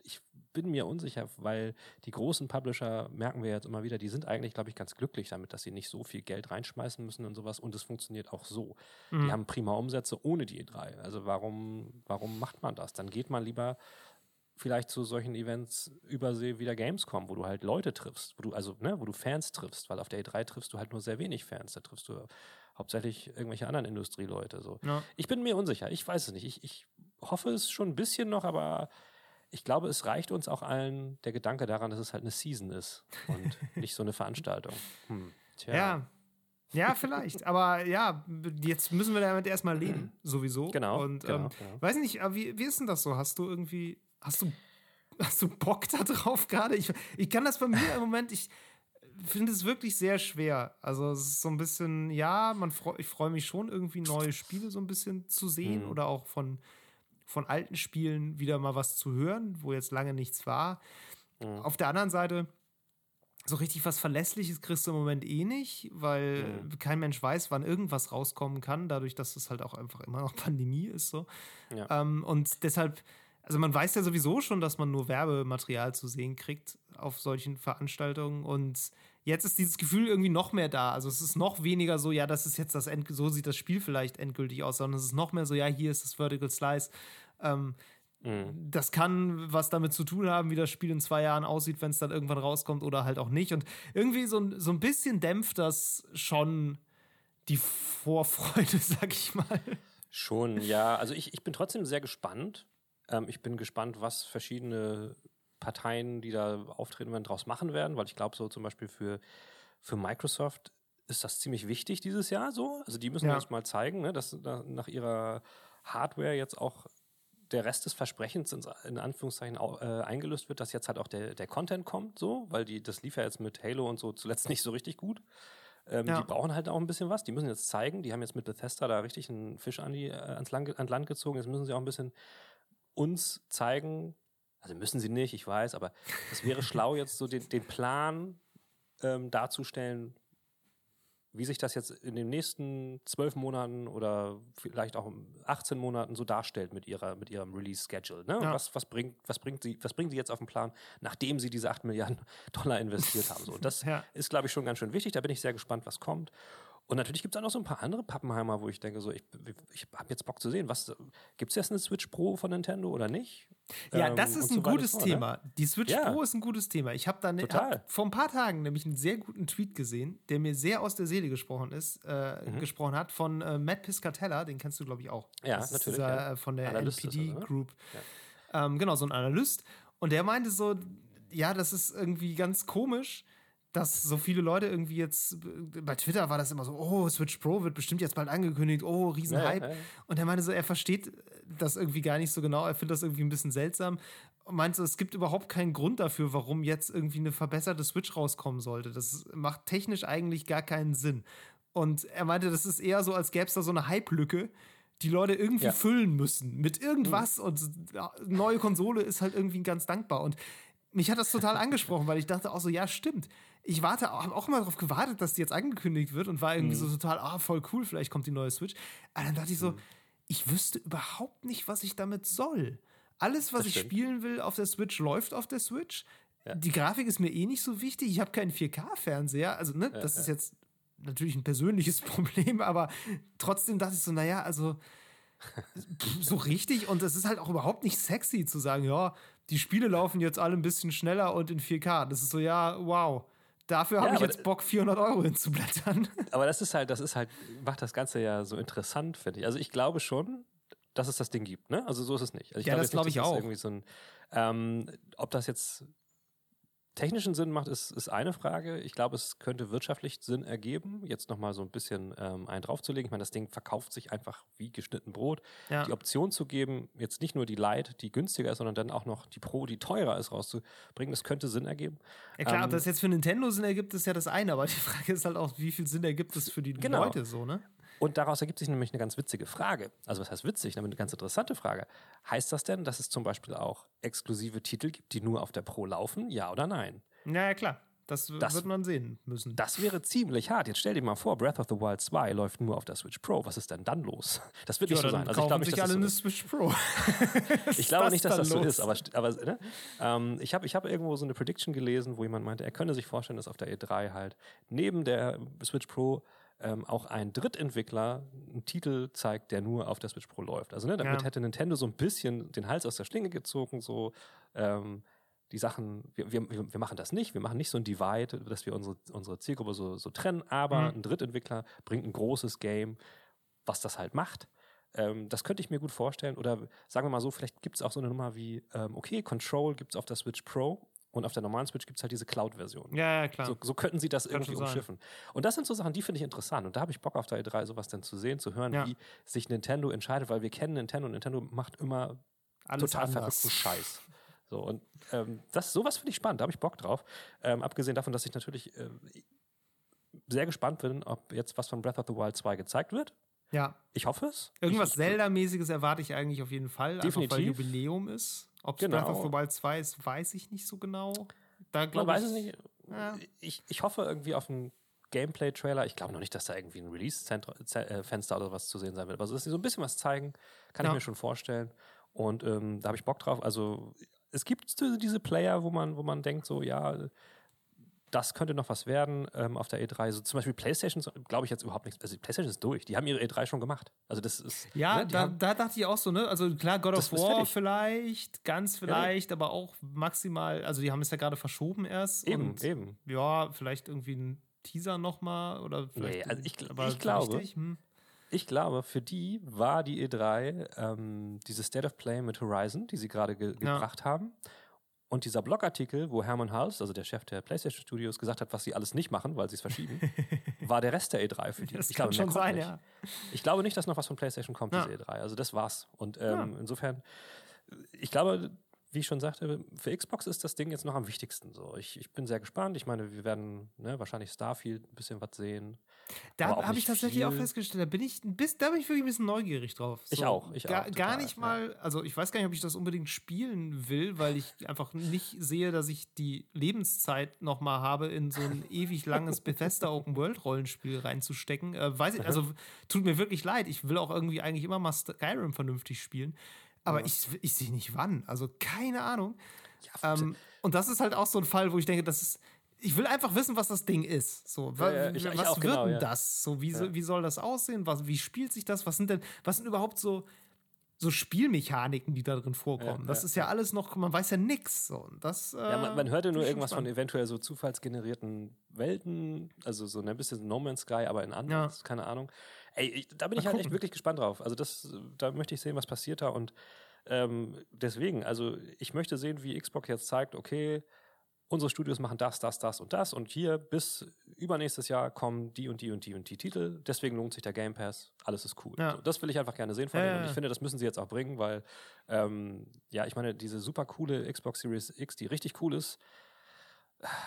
ich bin mir unsicher, weil die großen Publisher, merken wir jetzt immer wieder, die sind eigentlich, glaube ich, ganz glücklich damit, dass sie nicht so viel Geld reinschmeißen müssen und sowas. Und es funktioniert auch so. Mhm. Die haben prima Umsätze ohne die E3. Also warum, warum macht man das? Dann geht man lieber vielleicht zu solchen Events übersee wie der Gamescom, wo du halt Leute triffst, wo du also, ne, wo du Fans triffst, weil auf der E3 triffst du halt nur sehr wenig Fans, da triffst du hauptsächlich irgendwelche anderen Industrieleute. So. Ja. Ich bin mir unsicher, ich weiß es nicht. Ich, ich hoffe es schon ein bisschen noch, aber ich glaube, es reicht uns auch allen der Gedanke daran, dass es halt eine Season ist und nicht so eine Veranstaltung. Hm, ja. Ja, vielleicht. Aber ja, jetzt müssen wir damit erstmal leben, sowieso. Genau. Und genau, ähm, genau. weiß nicht, aber wie, wie ist denn das so? Hast du irgendwie Hast du, hast du Bock da drauf gerade? Ich, ich kann das bei mir im Moment, ich finde es wirklich sehr schwer. Also es ist so ein bisschen, ja, man freu, ich freue mich schon irgendwie neue Spiele so ein bisschen zu sehen mhm. oder auch von, von alten Spielen wieder mal was zu hören, wo jetzt lange nichts war. Mhm. Auf der anderen Seite, so richtig was Verlässliches kriegst du im Moment eh nicht, weil mhm. kein Mensch weiß, wann irgendwas rauskommen kann, dadurch, dass es halt auch einfach immer noch Pandemie ist. So. Ja. Ähm, und deshalb also man weiß ja sowieso schon, dass man nur Werbematerial zu sehen kriegt auf solchen Veranstaltungen und jetzt ist dieses Gefühl irgendwie noch mehr da. Also es ist noch weniger so, ja, das ist jetzt das End so sieht das Spiel vielleicht endgültig aus, sondern es ist noch mehr so, ja, hier ist das Vertical Slice. Ähm, mhm. Das kann was damit zu tun haben, wie das Spiel in zwei Jahren aussieht, wenn es dann irgendwann rauskommt oder halt auch nicht. Und irgendwie so, so ein bisschen dämpft das schon die Vorfreude, sag ich mal. Schon, ja. Also ich, ich bin trotzdem sehr gespannt, ähm, ich bin gespannt, was verschiedene Parteien, die da auftreten werden, daraus machen werden, weil ich glaube, so zum Beispiel für, für Microsoft ist das ziemlich wichtig dieses Jahr so. Also die müssen ja. uns mal zeigen, ne, dass nach ihrer Hardware jetzt auch der Rest des Versprechens in, Anführungszeichen äh, eingelöst wird, dass jetzt halt auch der, der Content kommt, so, weil die, das lief ja jetzt mit Halo und so zuletzt nicht so richtig gut. Ähm, ja. Die brauchen halt auch ein bisschen was. Die müssen jetzt zeigen. Die haben jetzt mit Bethesda da richtig einen Fisch an die, äh, ans, Land, ans Land gezogen. Jetzt müssen sie auch ein bisschen uns zeigen, also müssen sie nicht, ich weiß, aber es wäre schlau, jetzt so den, den Plan ähm, darzustellen, wie sich das jetzt in den nächsten zwölf Monaten oder vielleicht auch 18 Monaten so darstellt mit ihrer mit ihrem Release-Schedule. Ne? Ja. Was, was, bringt, was, bringt sie, was bringen sie jetzt auf den Plan, nachdem sie diese 8 Milliarden Dollar investiert haben? So, das ja. ist, glaube ich, schon ganz schön wichtig. Da bin ich sehr gespannt, was kommt. Und natürlich gibt es auch noch so ein paar andere Pappenheimer, wo ich denke, so, ich, ich habe jetzt Bock zu sehen. gibt es jetzt eine Switch Pro von Nintendo oder nicht? Ja, ähm, das ist ein so gutes vor, ne? Thema. Ne? Die Switch ja. Pro ist ein gutes Thema. Ich habe dann hab vor ein paar Tagen nämlich einen sehr guten Tweet gesehen, der mir sehr aus der Seele gesprochen ist, äh, mhm. gesprochen hat von äh, Matt Piscatella, den kennst du glaube ich auch. Ja, das natürlich. Dieser, ja. Äh, von der Analyst NPD also, Group. Ja. Ähm, genau, so ein Analyst. Und der meinte so, ja, das ist irgendwie ganz komisch dass so viele Leute irgendwie jetzt, bei Twitter war das immer so, oh, Switch Pro wird bestimmt jetzt bald angekündigt, oh, Riesenhype. Ja, ja. Und er meinte so, er versteht das irgendwie gar nicht so genau, er findet das irgendwie ein bisschen seltsam und meinte, es gibt überhaupt keinen Grund dafür, warum jetzt irgendwie eine verbesserte Switch rauskommen sollte. Das macht technisch eigentlich gar keinen Sinn. Und er meinte, das ist eher so, als gäbe es da so eine Hype-Lücke, die Leute irgendwie ja. füllen müssen mit irgendwas mhm. und neue Konsole ist halt irgendwie ganz dankbar. Und mich hat das total angesprochen, weil ich dachte auch so, ja, stimmt. Ich warte, habe auch immer darauf gewartet, dass die jetzt angekündigt wird und war irgendwie mhm. so total, ah, voll cool, vielleicht kommt die neue Switch. Aber dann dachte ich so, mhm. ich wüsste überhaupt nicht, was ich damit soll. Alles, was ich spielen will auf der Switch, läuft auf der Switch. Ja. Die Grafik ist mir eh nicht so wichtig. Ich habe keinen 4K-Fernseher. Also, ne, ja, das ja. ist jetzt natürlich ein persönliches Problem, aber trotzdem dachte ich so, naja, also so richtig und es ist halt auch überhaupt nicht sexy zu sagen, ja, die Spiele laufen jetzt alle ein bisschen schneller und in 4K. Das ist so, ja, wow. Dafür habe ja, ich jetzt Bock, 400 Euro hinzublättern. Aber das ist halt, das ist halt, macht das Ganze ja so interessant, finde ich. Also ich glaube schon, dass es das Ding gibt, ne? Also so ist es nicht. Also ich ja, glaube das glaube ich auch. Irgendwie so ein, ähm, ob das jetzt technischen Sinn macht, ist, ist eine Frage. Ich glaube, es könnte wirtschaftlich Sinn ergeben, jetzt nochmal so ein bisschen ähm, einen draufzulegen. Ich meine, das Ding verkauft sich einfach wie geschnitten Brot. Ja. Die Option zu geben, jetzt nicht nur die Light, die günstiger ist, sondern dann auch noch die Pro, die teurer ist, rauszubringen, das könnte Sinn ergeben. Ja klar, ähm, ob das jetzt für Nintendo Sinn ergibt, ist ja das eine, aber die Frage ist halt auch, wie viel Sinn ergibt es für die genau. Leute so, ne? Und daraus ergibt sich nämlich eine ganz witzige Frage. Also was heißt witzig? Eine ganz interessante Frage. Heißt das denn, dass es zum Beispiel auch exklusive Titel gibt, die nur auf der Pro laufen? Ja oder nein? Ja, klar. Das, das, wird man sehen müssen. Das wäre ziemlich hart. Jetzt stell dir mal vor, Breath of the Wild 2 läuft nur auf der Switch Pro. Was ist denn dann los? Das wird ja, nicht so sein. Also ich glaube nicht, dass alle eine Switch Pro. ich glaube nicht, dass das los? so ist. Aber, aber ne? ähm, ich habe ich hab irgendwo so eine Prediction gelesen, wo jemand meinte, er könne sich vorstellen, dass auf der E3 halt neben der Switch Pro ähm, auch ein Drittentwickler einen Titel zeigt, der nur auf der Switch Pro läuft. Also ne, damit ja. hätte Nintendo so ein bisschen den Hals aus der Schlinge gezogen, so ähm, die Sachen, wir, wir, wir machen das nicht, wir machen nicht so ein Divide, dass wir unsere, unsere Zielgruppe so, so trennen, aber mhm. ein Drittentwickler bringt ein großes Game, was das halt macht. Ähm, das könnte ich mir gut vorstellen. Oder sagen wir mal so, vielleicht gibt es auch so eine Nummer wie, ähm, okay, Control gibt es auf der Switch Pro und auf der normalen Switch gibt es halt diese Cloud-Version. Ja, ja, klar. So, so könnten sie das Kann irgendwie umschiffen. Und das sind so Sachen, die finde ich interessant. Und da habe ich Bock auf der E3, sowas dann zu sehen, zu hören, ja. wie sich Nintendo entscheidet, weil wir kennen Nintendo und Nintendo macht immer Alles total anders. verrückten Scheiß. So, und ähm, das, sowas finde ich spannend, da habe ich Bock drauf. Ähm, abgesehen davon, dass ich natürlich äh, sehr gespannt bin, ob jetzt was von Breath of the Wild 2 gezeigt wird. Ja. Ich hoffe es. Irgendwas Zelda-mäßiges erwarte ich eigentlich auf jeden Fall. Definitiv. Einfach weil Jubiläum ist. Ob es genau. Breath of the Wild 2 ist, weiß ich nicht so genau. Da weiß es nicht. Ja. Ich, ich hoffe irgendwie auf einen Gameplay-Trailer. Ich glaube noch nicht, dass da irgendwie ein Release-Fenster oder was zu sehen sein wird. Aber so, dass sie so ein bisschen was zeigen, kann ja. ich mir schon vorstellen. Und ähm, da habe ich Bock drauf. Also es gibt diese Player, wo man, wo man denkt, so, ja, das könnte noch was werden ähm, auf der E3. So zum Beispiel PlayStation, glaube ich jetzt überhaupt nichts. Also PlayStation ist durch. Die haben ihre E3 schon gemacht. Also das ist. Ja, ne, da, haben, da, dachte ich auch so, ne? Also klar, God of War vielleicht, ganz vielleicht, ja. aber auch maximal. Also die haben es ja gerade verschoben erst. Eben, und, eben. Ja, vielleicht irgendwie ein Teaser nochmal oder vielleicht. Nee, also ich, ich glaube. Hm. Ich glaube, für die war die E3 ähm, diese State of Play mit Horizon, die sie gerade ge ja. gebracht haben. Und dieser Blogartikel, wo Hermann Hals, also der Chef der PlayStation Studios, gesagt hat, was sie alles nicht machen, weil sie es verschieben, war der Rest der E3 für die. Das ich kann glaube, schon sein, ja. Ich glaube nicht, dass noch was von PlayStation kommt, ja. diese E3. Also das war's. Und ähm, ja. insofern, ich glaube, wie ich schon sagte, für Xbox ist das Ding jetzt noch am wichtigsten. So, ich, ich bin sehr gespannt. Ich meine, wir werden ne, wahrscheinlich Starfield ein bisschen was sehen. Da habe ich tatsächlich viel. auch festgestellt, da bin ich bisschen, da bin ich wirklich ein bisschen neugierig drauf. So, ich auch, ich gar, auch. Total, gar nicht mal, ja. also ich weiß gar nicht, ob ich das unbedingt spielen will, weil ich einfach nicht sehe, dass ich die Lebenszeit nochmal habe, in so ein ewig langes Bethesda Open World Rollenspiel reinzustecken. Äh, weiß ich, also tut mir wirklich leid. Ich will auch irgendwie eigentlich immer mal Skyrim vernünftig spielen. Aber ja. ich, ich sehe nicht wann. Also keine Ahnung. Ja, ähm, und das ist halt auch so ein Fall, wo ich denke, das ist. Ich will einfach wissen, was das Ding ist. So, ja, ich, was ich wird genau, denn das? So, wie, wie soll das aussehen? Was, wie spielt sich das? Was sind denn, was sind überhaupt so, so Spielmechaniken, die da drin vorkommen. Ja, das ja, ist ja, alles noch, man weiß ja nichts. So. Das, äh, ja, man, man hört ja nur irgendwas spannend. von eventuell so zufallsgenerierten Welten, also so ein bisschen No Man's Sky, aber in anders, keine Ahnung. Ey, ich, da bin ich halt echt wirklich gespannt drauf. Also das, da möchte ich sehen, was passiert da und ähm, deswegen, also ich möchte sehen, wie Xbox jetzt zeigt, okay, unsere Studios machen das, das, das und das und hier bis übernächstes Jahr kommen die und die und die und die Titel. Deswegen lohnt sich der Game Pass. Alles ist cool. Ja. So, das will ich einfach gerne sehen von ja, denen. Und ich finde, das müssen sie jetzt auch bringen, weil ähm, ja, ich meine, diese super coole Xbox Series X, die richtig cool ist,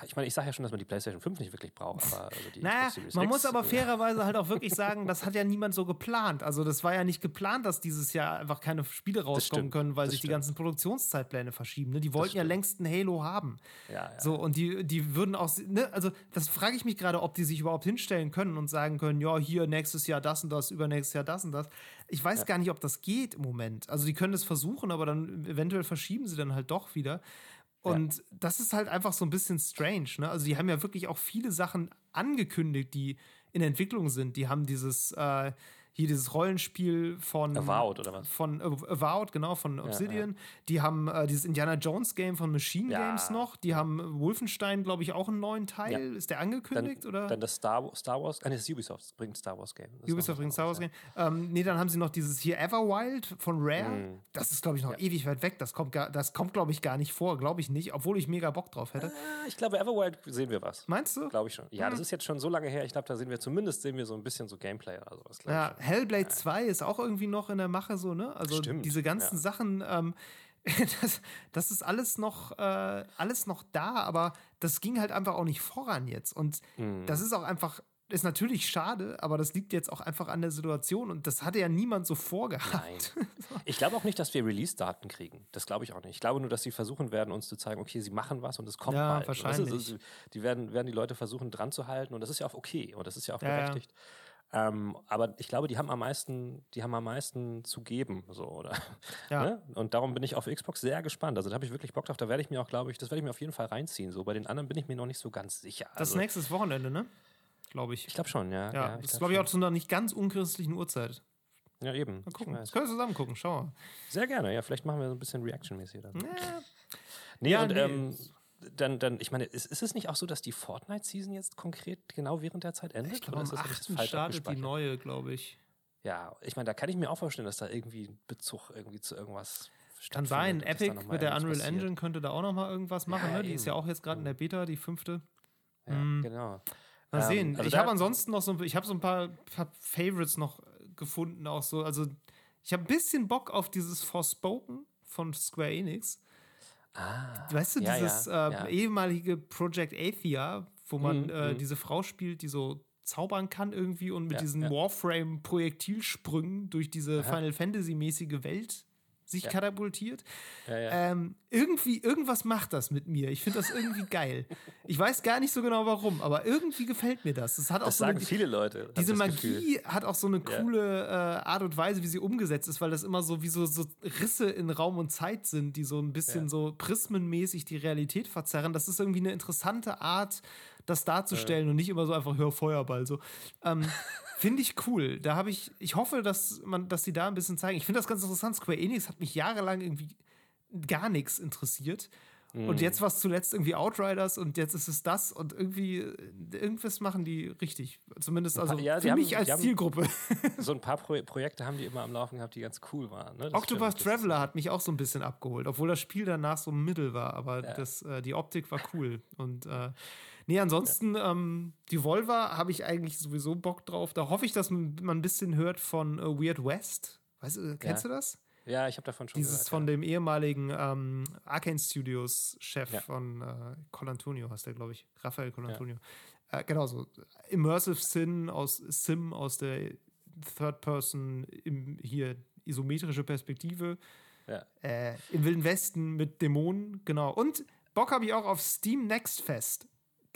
ich meine, ich sage ja schon, dass man die PlayStation 5 nicht wirklich braucht. Aber also die naja, man muss aber fairerweise halt auch wirklich sagen, das hat ja niemand so geplant. Also das war ja nicht geplant, dass dieses Jahr einfach keine Spiele rauskommen können, weil das sich stimmt. die ganzen Produktionszeitpläne verschieben. Ne? Die wollten ja längst ein Halo haben. Ja, ja. So, und die, die würden auch, ne? also das frage ich mich gerade, ob die sich überhaupt hinstellen können und sagen können, ja, hier nächstes Jahr das und das, übernächstes Jahr das und das. Ich weiß ja. gar nicht, ob das geht im Moment. Also die können es versuchen, aber dann eventuell verschieben sie dann halt doch wieder. Und ja. das ist halt einfach so ein bisschen strange. Ne? Also, die haben ja wirklich auch viele Sachen angekündigt, die in Entwicklung sind. Die haben dieses, äh, hier dieses Rollenspiel von Avowed oder was? Von Avowed, genau, von Obsidian. Ja, ja. Die haben äh, dieses Indiana Jones Game von Machine ja. Games noch. Die haben Wolfenstein, glaube ich, auch einen neuen Teil. Ist der angekündigt dann, oder? Dann das Star, Star Wars, ah, nee, das Ubisoft bringt Star Wars Game. Das Ubisoft bringt Star Wars Game. Ähm, nee, dann haben sie noch dieses hier Everwild von Rare. Mhm. Das ist, glaube ich, noch ewig weit weg. Das kommt, das kommt glaube ich, gar nicht vor. Glaube ich nicht, obwohl ich mega Bock drauf hätte. Ah, ich glaube, Everwild sehen wir was. Meinst du? Glaube ich schon. Ja, mhm. das ist jetzt schon so lange her. Ich glaube, da sehen wir zumindest sehen wir so ein bisschen so Gameplay oder sowas. Ja, Hellblade ja. 2 ist auch irgendwie noch in der Mache so, ne? Also Stimmt, diese ganzen ja. Sachen, ähm, das, das, ist alles noch, äh, alles noch da, aber das ging halt einfach auch nicht voran jetzt. Und mhm. das ist auch einfach, ist natürlich schade, aber das liegt jetzt auch einfach an der Situation und das hatte ja niemand so vorgehabt. Nein. Ich glaube auch nicht, dass wir Release-Daten kriegen. Das glaube ich auch nicht. Ich glaube nur, dass sie versuchen werden, uns zu zeigen, okay, sie machen was und es kommt ja, bald. Wahrscheinlich. Du, die werden, werden die Leute versuchen, dran zu halten und das ist ja auch okay und das ist ja auch berechtigt. Ja. Ähm, aber ich glaube, die haben am meisten, die haben am meisten zu geben, so, oder? Ja. Ne? Und darum bin ich auf Xbox sehr gespannt. Also da habe ich wirklich Bock drauf. Da werde ich mir auch, glaube ich, das werde ich mir auf jeden Fall reinziehen. So, bei den anderen bin ich mir noch nicht so ganz sicher. Das also, nächstes Wochenende, ne? Glaube ich. Ich glaube schon, ja. Ja, ja das ist, glaube ich, auch zu einer nicht ganz unchristlichen Uhrzeit. Ja, eben. Mal gucken. Das können wir zusammen gucken, schau mal. Sehr gerne, ja. Vielleicht machen wir so ein bisschen Reaction-mäßig dann. Ja. Nee, ja, und nee. Ähm, dann, dann, ich meine, ist, ist es nicht auch so, dass die Fortnite-Season jetzt konkret genau während der Zeit endet? Ich glaube, am 8. startet die neue, glaube ich. Ja, ich meine, da kann ich mir auch vorstellen, dass da irgendwie ein Bezug irgendwie zu irgendwas kann sein. Epic mit der Unreal passiert. Engine könnte da auch noch mal irgendwas machen. Ja, ne? Die ist ja auch jetzt gerade in der Beta, die fünfte. Ja, mhm. genau. Mal sehen. Ähm, also ich habe ansonsten noch so, ich habe so ein paar, paar, Favorites noch gefunden, auch so. Also ich habe ein bisschen Bock auf dieses Forspoken von Square Enix. Ah, weißt du, ja, dieses ja, äh, ja. ehemalige Project Athia, wo man mhm, äh, mhm. diese Frau spielt, die so zaubern kann irgendwie und mit diesen Warframe-Projektilsprüngen durch diese Final Fantasy-mäßige Welt sich ja. katapultiert. Ja, ja. Ähm, irgendwie, irgendwas macht das mit mir. Ich finde das irgendwie geil. Ich weiß gar nicht so genau warum, aber irgendwie gefällt mir das. Das, hat auch das so sagen eine, viele Leute. Diese Magie Gefühl. hat auch so eine coole äh, Art und Weise, wie sie umgesetzt ist, weil das immer so wie so, so Risse in Raum und Zeit sind, die so ein bisschen so prismenmäßig die Realität verzerren. Das ist irgendwie eine interessante Art, das darzustellen und nicht immer so einfach hör Feuerball. So. Ähm, Finde ich cool. Da habe ich, ich hoffe, dass man, dass sie da ein bisschen zeigen. Ich finde das ganz interessant. Square Enix hat mich jahrelang irgendwie gar nichts interessiert. Mm. Und mhm. jetzt war es zuletzt irgendwie Outriders und jetzt ist es das und irgendwie irgendwas machen die richtig. Zumindest also ja, für mich als Zielgruppe. So ein paar Pro Projekte haben die immer am Laufen gehabt, die ganz cool waren. Ne? Octopath Traveler hat mich auch so ein bisschen abgeholt, obwohl das Spiel danach so mittel war, aber ja. das, äh, die Optik war cool. Und äh, Nee, ansonsten, ja. ähm, die Volva habe ich eigentlich sowieso Bock drauf. Da hoffe ich, dass man ein bisschen hört von äh, Weird West. Weißt du, kennst ja. du das? Ja, ich habe davon schon Dieses gehört, von ja. dem ehemaligen ähm, Arcane Studios Chef von äh, Colantonio, heißt der, glaube ich. Raphael Colantonio. Äh, genau so. Immersive Sim aus, Sim aus der Third Person, im, hier isometrische Perspektive. Ja. Äh, Im Wilden Westen mit Dämonen, genau. Und Bock habe ich auch auf Steam Next Fest.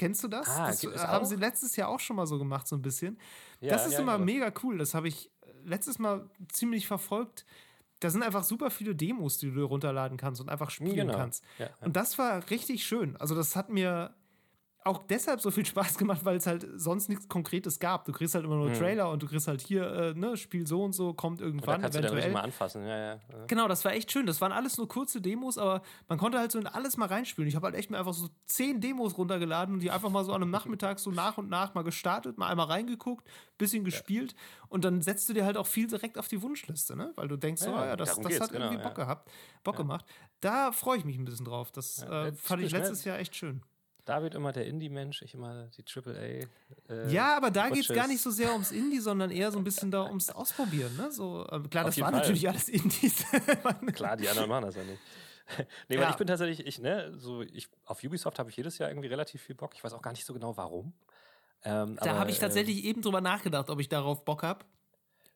Kennst du das? Ah, das haben sie letztes Jahr auch schon mal so gemacht, so ein bisschen. Ja, das ist ja, immer ja. mega cool. Das habe ich letztes Mal ziemlich verfolgt. Da sind einfach super viele Demos, die du runterladen kannst und einfach spielen genau. kannst. Und das war richtig schön. Also, das hat mir auch deshalb so viel Spaß gemacht, weil es halt sonst nichts Konkretes gab. Du kriegst halt immer nur mhm. Trailer und du kriegst halt hier, äh, ne, Spiel so und so, kommt irgendwann. Da kannst eventuell. du dann mal anfassen, ja, ja. Genau, das war echt schön. Das waren alles nur kurze Demos, aber man konnte halt so in alles mal reinspielen. Ich habe halt echt mir einfach so zehn Demos runtergeladen und die einfach mal so an einem Nachmittag so nach und nach mal gestartet, mal einmal reingeguckt, bisschen gespielt ja. und dann setzt du dir halt auch viel direkt auf die Wunschliste, ne? Weil du denkst, ja, so, oh, ja, das, das hat genau, irgendwie Bock gehabt, Bock gemacht. Da freue ich mich ein bisschen drauf. Das äh, fand ich letztes Jahr echt schön. David immer der Indie-Mensch, ich immer die AAA. Äh, ja, aber da geht es gar nicht so sehr ums Indie, sondern eher so ein bisschen da ums Ausprobieren. Ne? So, äh, klar, Auf das waren natürlich alles Indies. klar, die anderen machen das ja nicht. nee, ja. weil ich bin tatsächlich, ich, ne, so, ich, auf Ubisoft habe ich jedes Jahr irgendwie relativ viel Bock. Ich weiß auch gar nicht so genau warum. Ähm, da habe ich tatsächlich ähm, eben drüber nachgedacht, ob ich darauf Bock habe.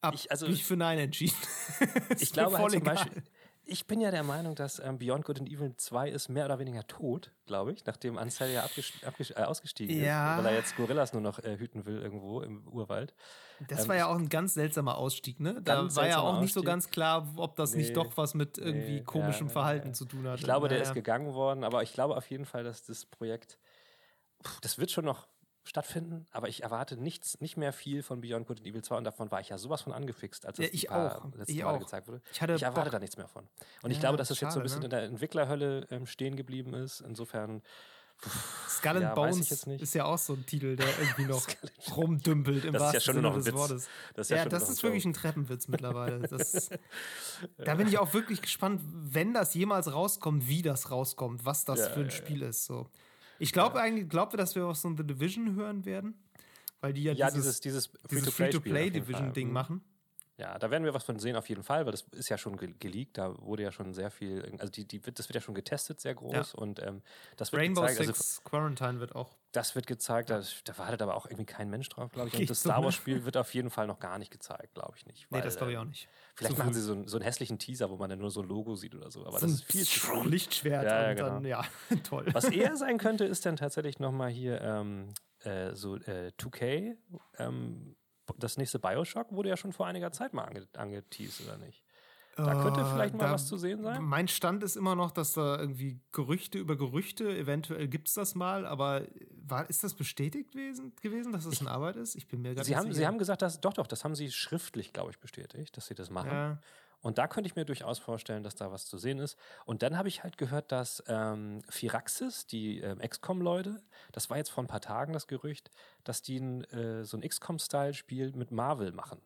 Hab ich also, mich für Nein entschieden. ich glaube halt zum Beispiel, ich bin ja der Meinung, dass ähm, Beyond Good and Evil 2 ist mehr oder weniger tot, glaube ich, nachdem Ansel ja äh, ausgestiegen ja. ist, weil er jetzt Gorillas nur noch äh, hüten will irgendwo im Urwald. Das ähm, war ja auch ein ganz seltsamer Ausstieg, ne? Da war ja auch nicht Ausstieg. so ganz klar, ob das nee, nicht doch was mit irgendwie nee, komischem ja, Verhalten ja. zu tun hat. Ich glaube, der ist gegangen worden, aber ich glaube auf jeden Fall, dass das Projekt, pff, das wird schon noch stattfinden, aber ich erwarte nichts, nicht mehr viel von Beyond Good and Evil 2 und davon war ich ja sowas von angefixt, als das ja, ich auch. letzte ich Mal auch. gezeigt wurde. Ich, ich erwarte Bock. da nichts mehr von. Und ja, ich glaube, dass es jetzt so ein bisschen ne? in der Entwicklerhölle ähm, stehen geblieben ist. Insofern. Skull and ja, Bones ist ja auch so ein Titel, der irgendwie noch rumdümpelt im das wahrsten ist ja schon Sinne noch ein des Witz. Wortes. Das ist, ja, ja das ist wirklich ein Treppenwitz mittlerweile. Das, da bin ich auch wirklich gespannt, wenn das jemals rauskommt, wie das rauskommt, was das für ein Spiel ist. So. Ich glaube eigentlich, glaubt ihr, dass wir auch so ein The Division hören werden? Weil die ja, ja dieses, dieses, dieses Free-to-Play-Division-Ding mhm. machen. Ja, da werden wir was von sehen auf jeden Fall, weil das ist ja schon geleakt, da wurde ja schon sehr viel, also die, die, das wird ja schon getestet, sehr groß ja. und ähm, das wird Rainbow gezeigt, Six also, Quarantine wird auch. Das wird gezeigt, da, da wartet aber auch irgendwie kein Mensch drauf, glaube ich. Und das Star Wars-Spiel wird auf jeden Fall noch gar nicht gezeigt, glaube ich nicht. Weil, nee, das glaube ich auch nicht. Vielleicht so machen sie so, einen, so einen hässlichen Teaser, wo man dann nur so ein Logo sieht oder so, aber so das ist viel zu Lichtschwert ja, ja, und genau. dann, ja, toll. Was eher sein könnte, ist dann tatsächlich nochmal hier ähm, äh, so äh, 2K, ähm, das nächste Bioshock wurde ja schon vor einiger Zeit mal ange angeteased, oder nicht? Da könnte vielleicht mal da, was zu sehen sein. Mein Stand ist immer noch, dass da irgendwie Gerüchte über Gerüchte, eventuell gibt es das mal, aber war, ist das bestätigt gewesen, gewesen dass das ich, in Arbeit ist? Ich bin mir gar nicht sicher. Sie haben gesagt, dass, doch, doch, das haben sie schriftlich, glaube ich, bestätigt, dass sie das machen. Ja. Und da könnte ich mir durchaus vorstellen, dass da was zu sehen ist. Und dann habe ich halt gehört, dass ähm, Firaxis, die ähm, XCOM-Leute, das war jetzt vor ein paar Tagen das Gerücht, dass die ein, äh, so ein XCOM-Style-Spiel mit Marvel machen.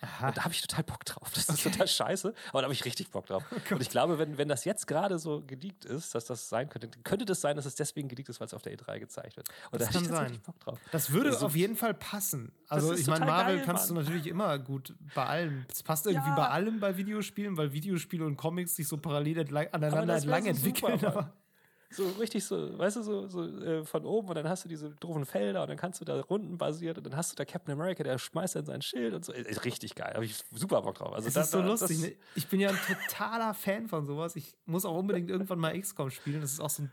Aha. Und da habe ich total Bock drauf. Das ist total scheiße, aber da habe ich richtig Bock drauf. Oh und ich glaube, wenn, wenn das jetzt gerade so geleakt ist, dass das sein könnte, könnte das sein, dass es deswegen geleakt ist, weil es auf der E3 gezeigt wird. Und das da kann sein. Bock drauf. Das würde also, auf jeden Fall passen. Also ich meine, Marvel geil, kannst Mann. du natürlich immer gut bei allem. Es passt irgendwie ja. bei allem bei Videospielen, weil Videospiele und Comics sich so parallel aneinander entlang so entwickeln. Super, so richtig so, weißt du, so, so äh, von oben und dann hast du diese doofen Felder und dann kannst du da Runden basiert und dann hast du da Captain America, der schmeißt dann sein Schild und so. Ist richtig geil. Habe ich super Bock drauf. Also das, das ist so da, lustig. Ne? Ich bin ja ein totaler Fan von sowas. Ich muss auch unbedingt irgendwann mal XCOM spielen. Das ist auch so ein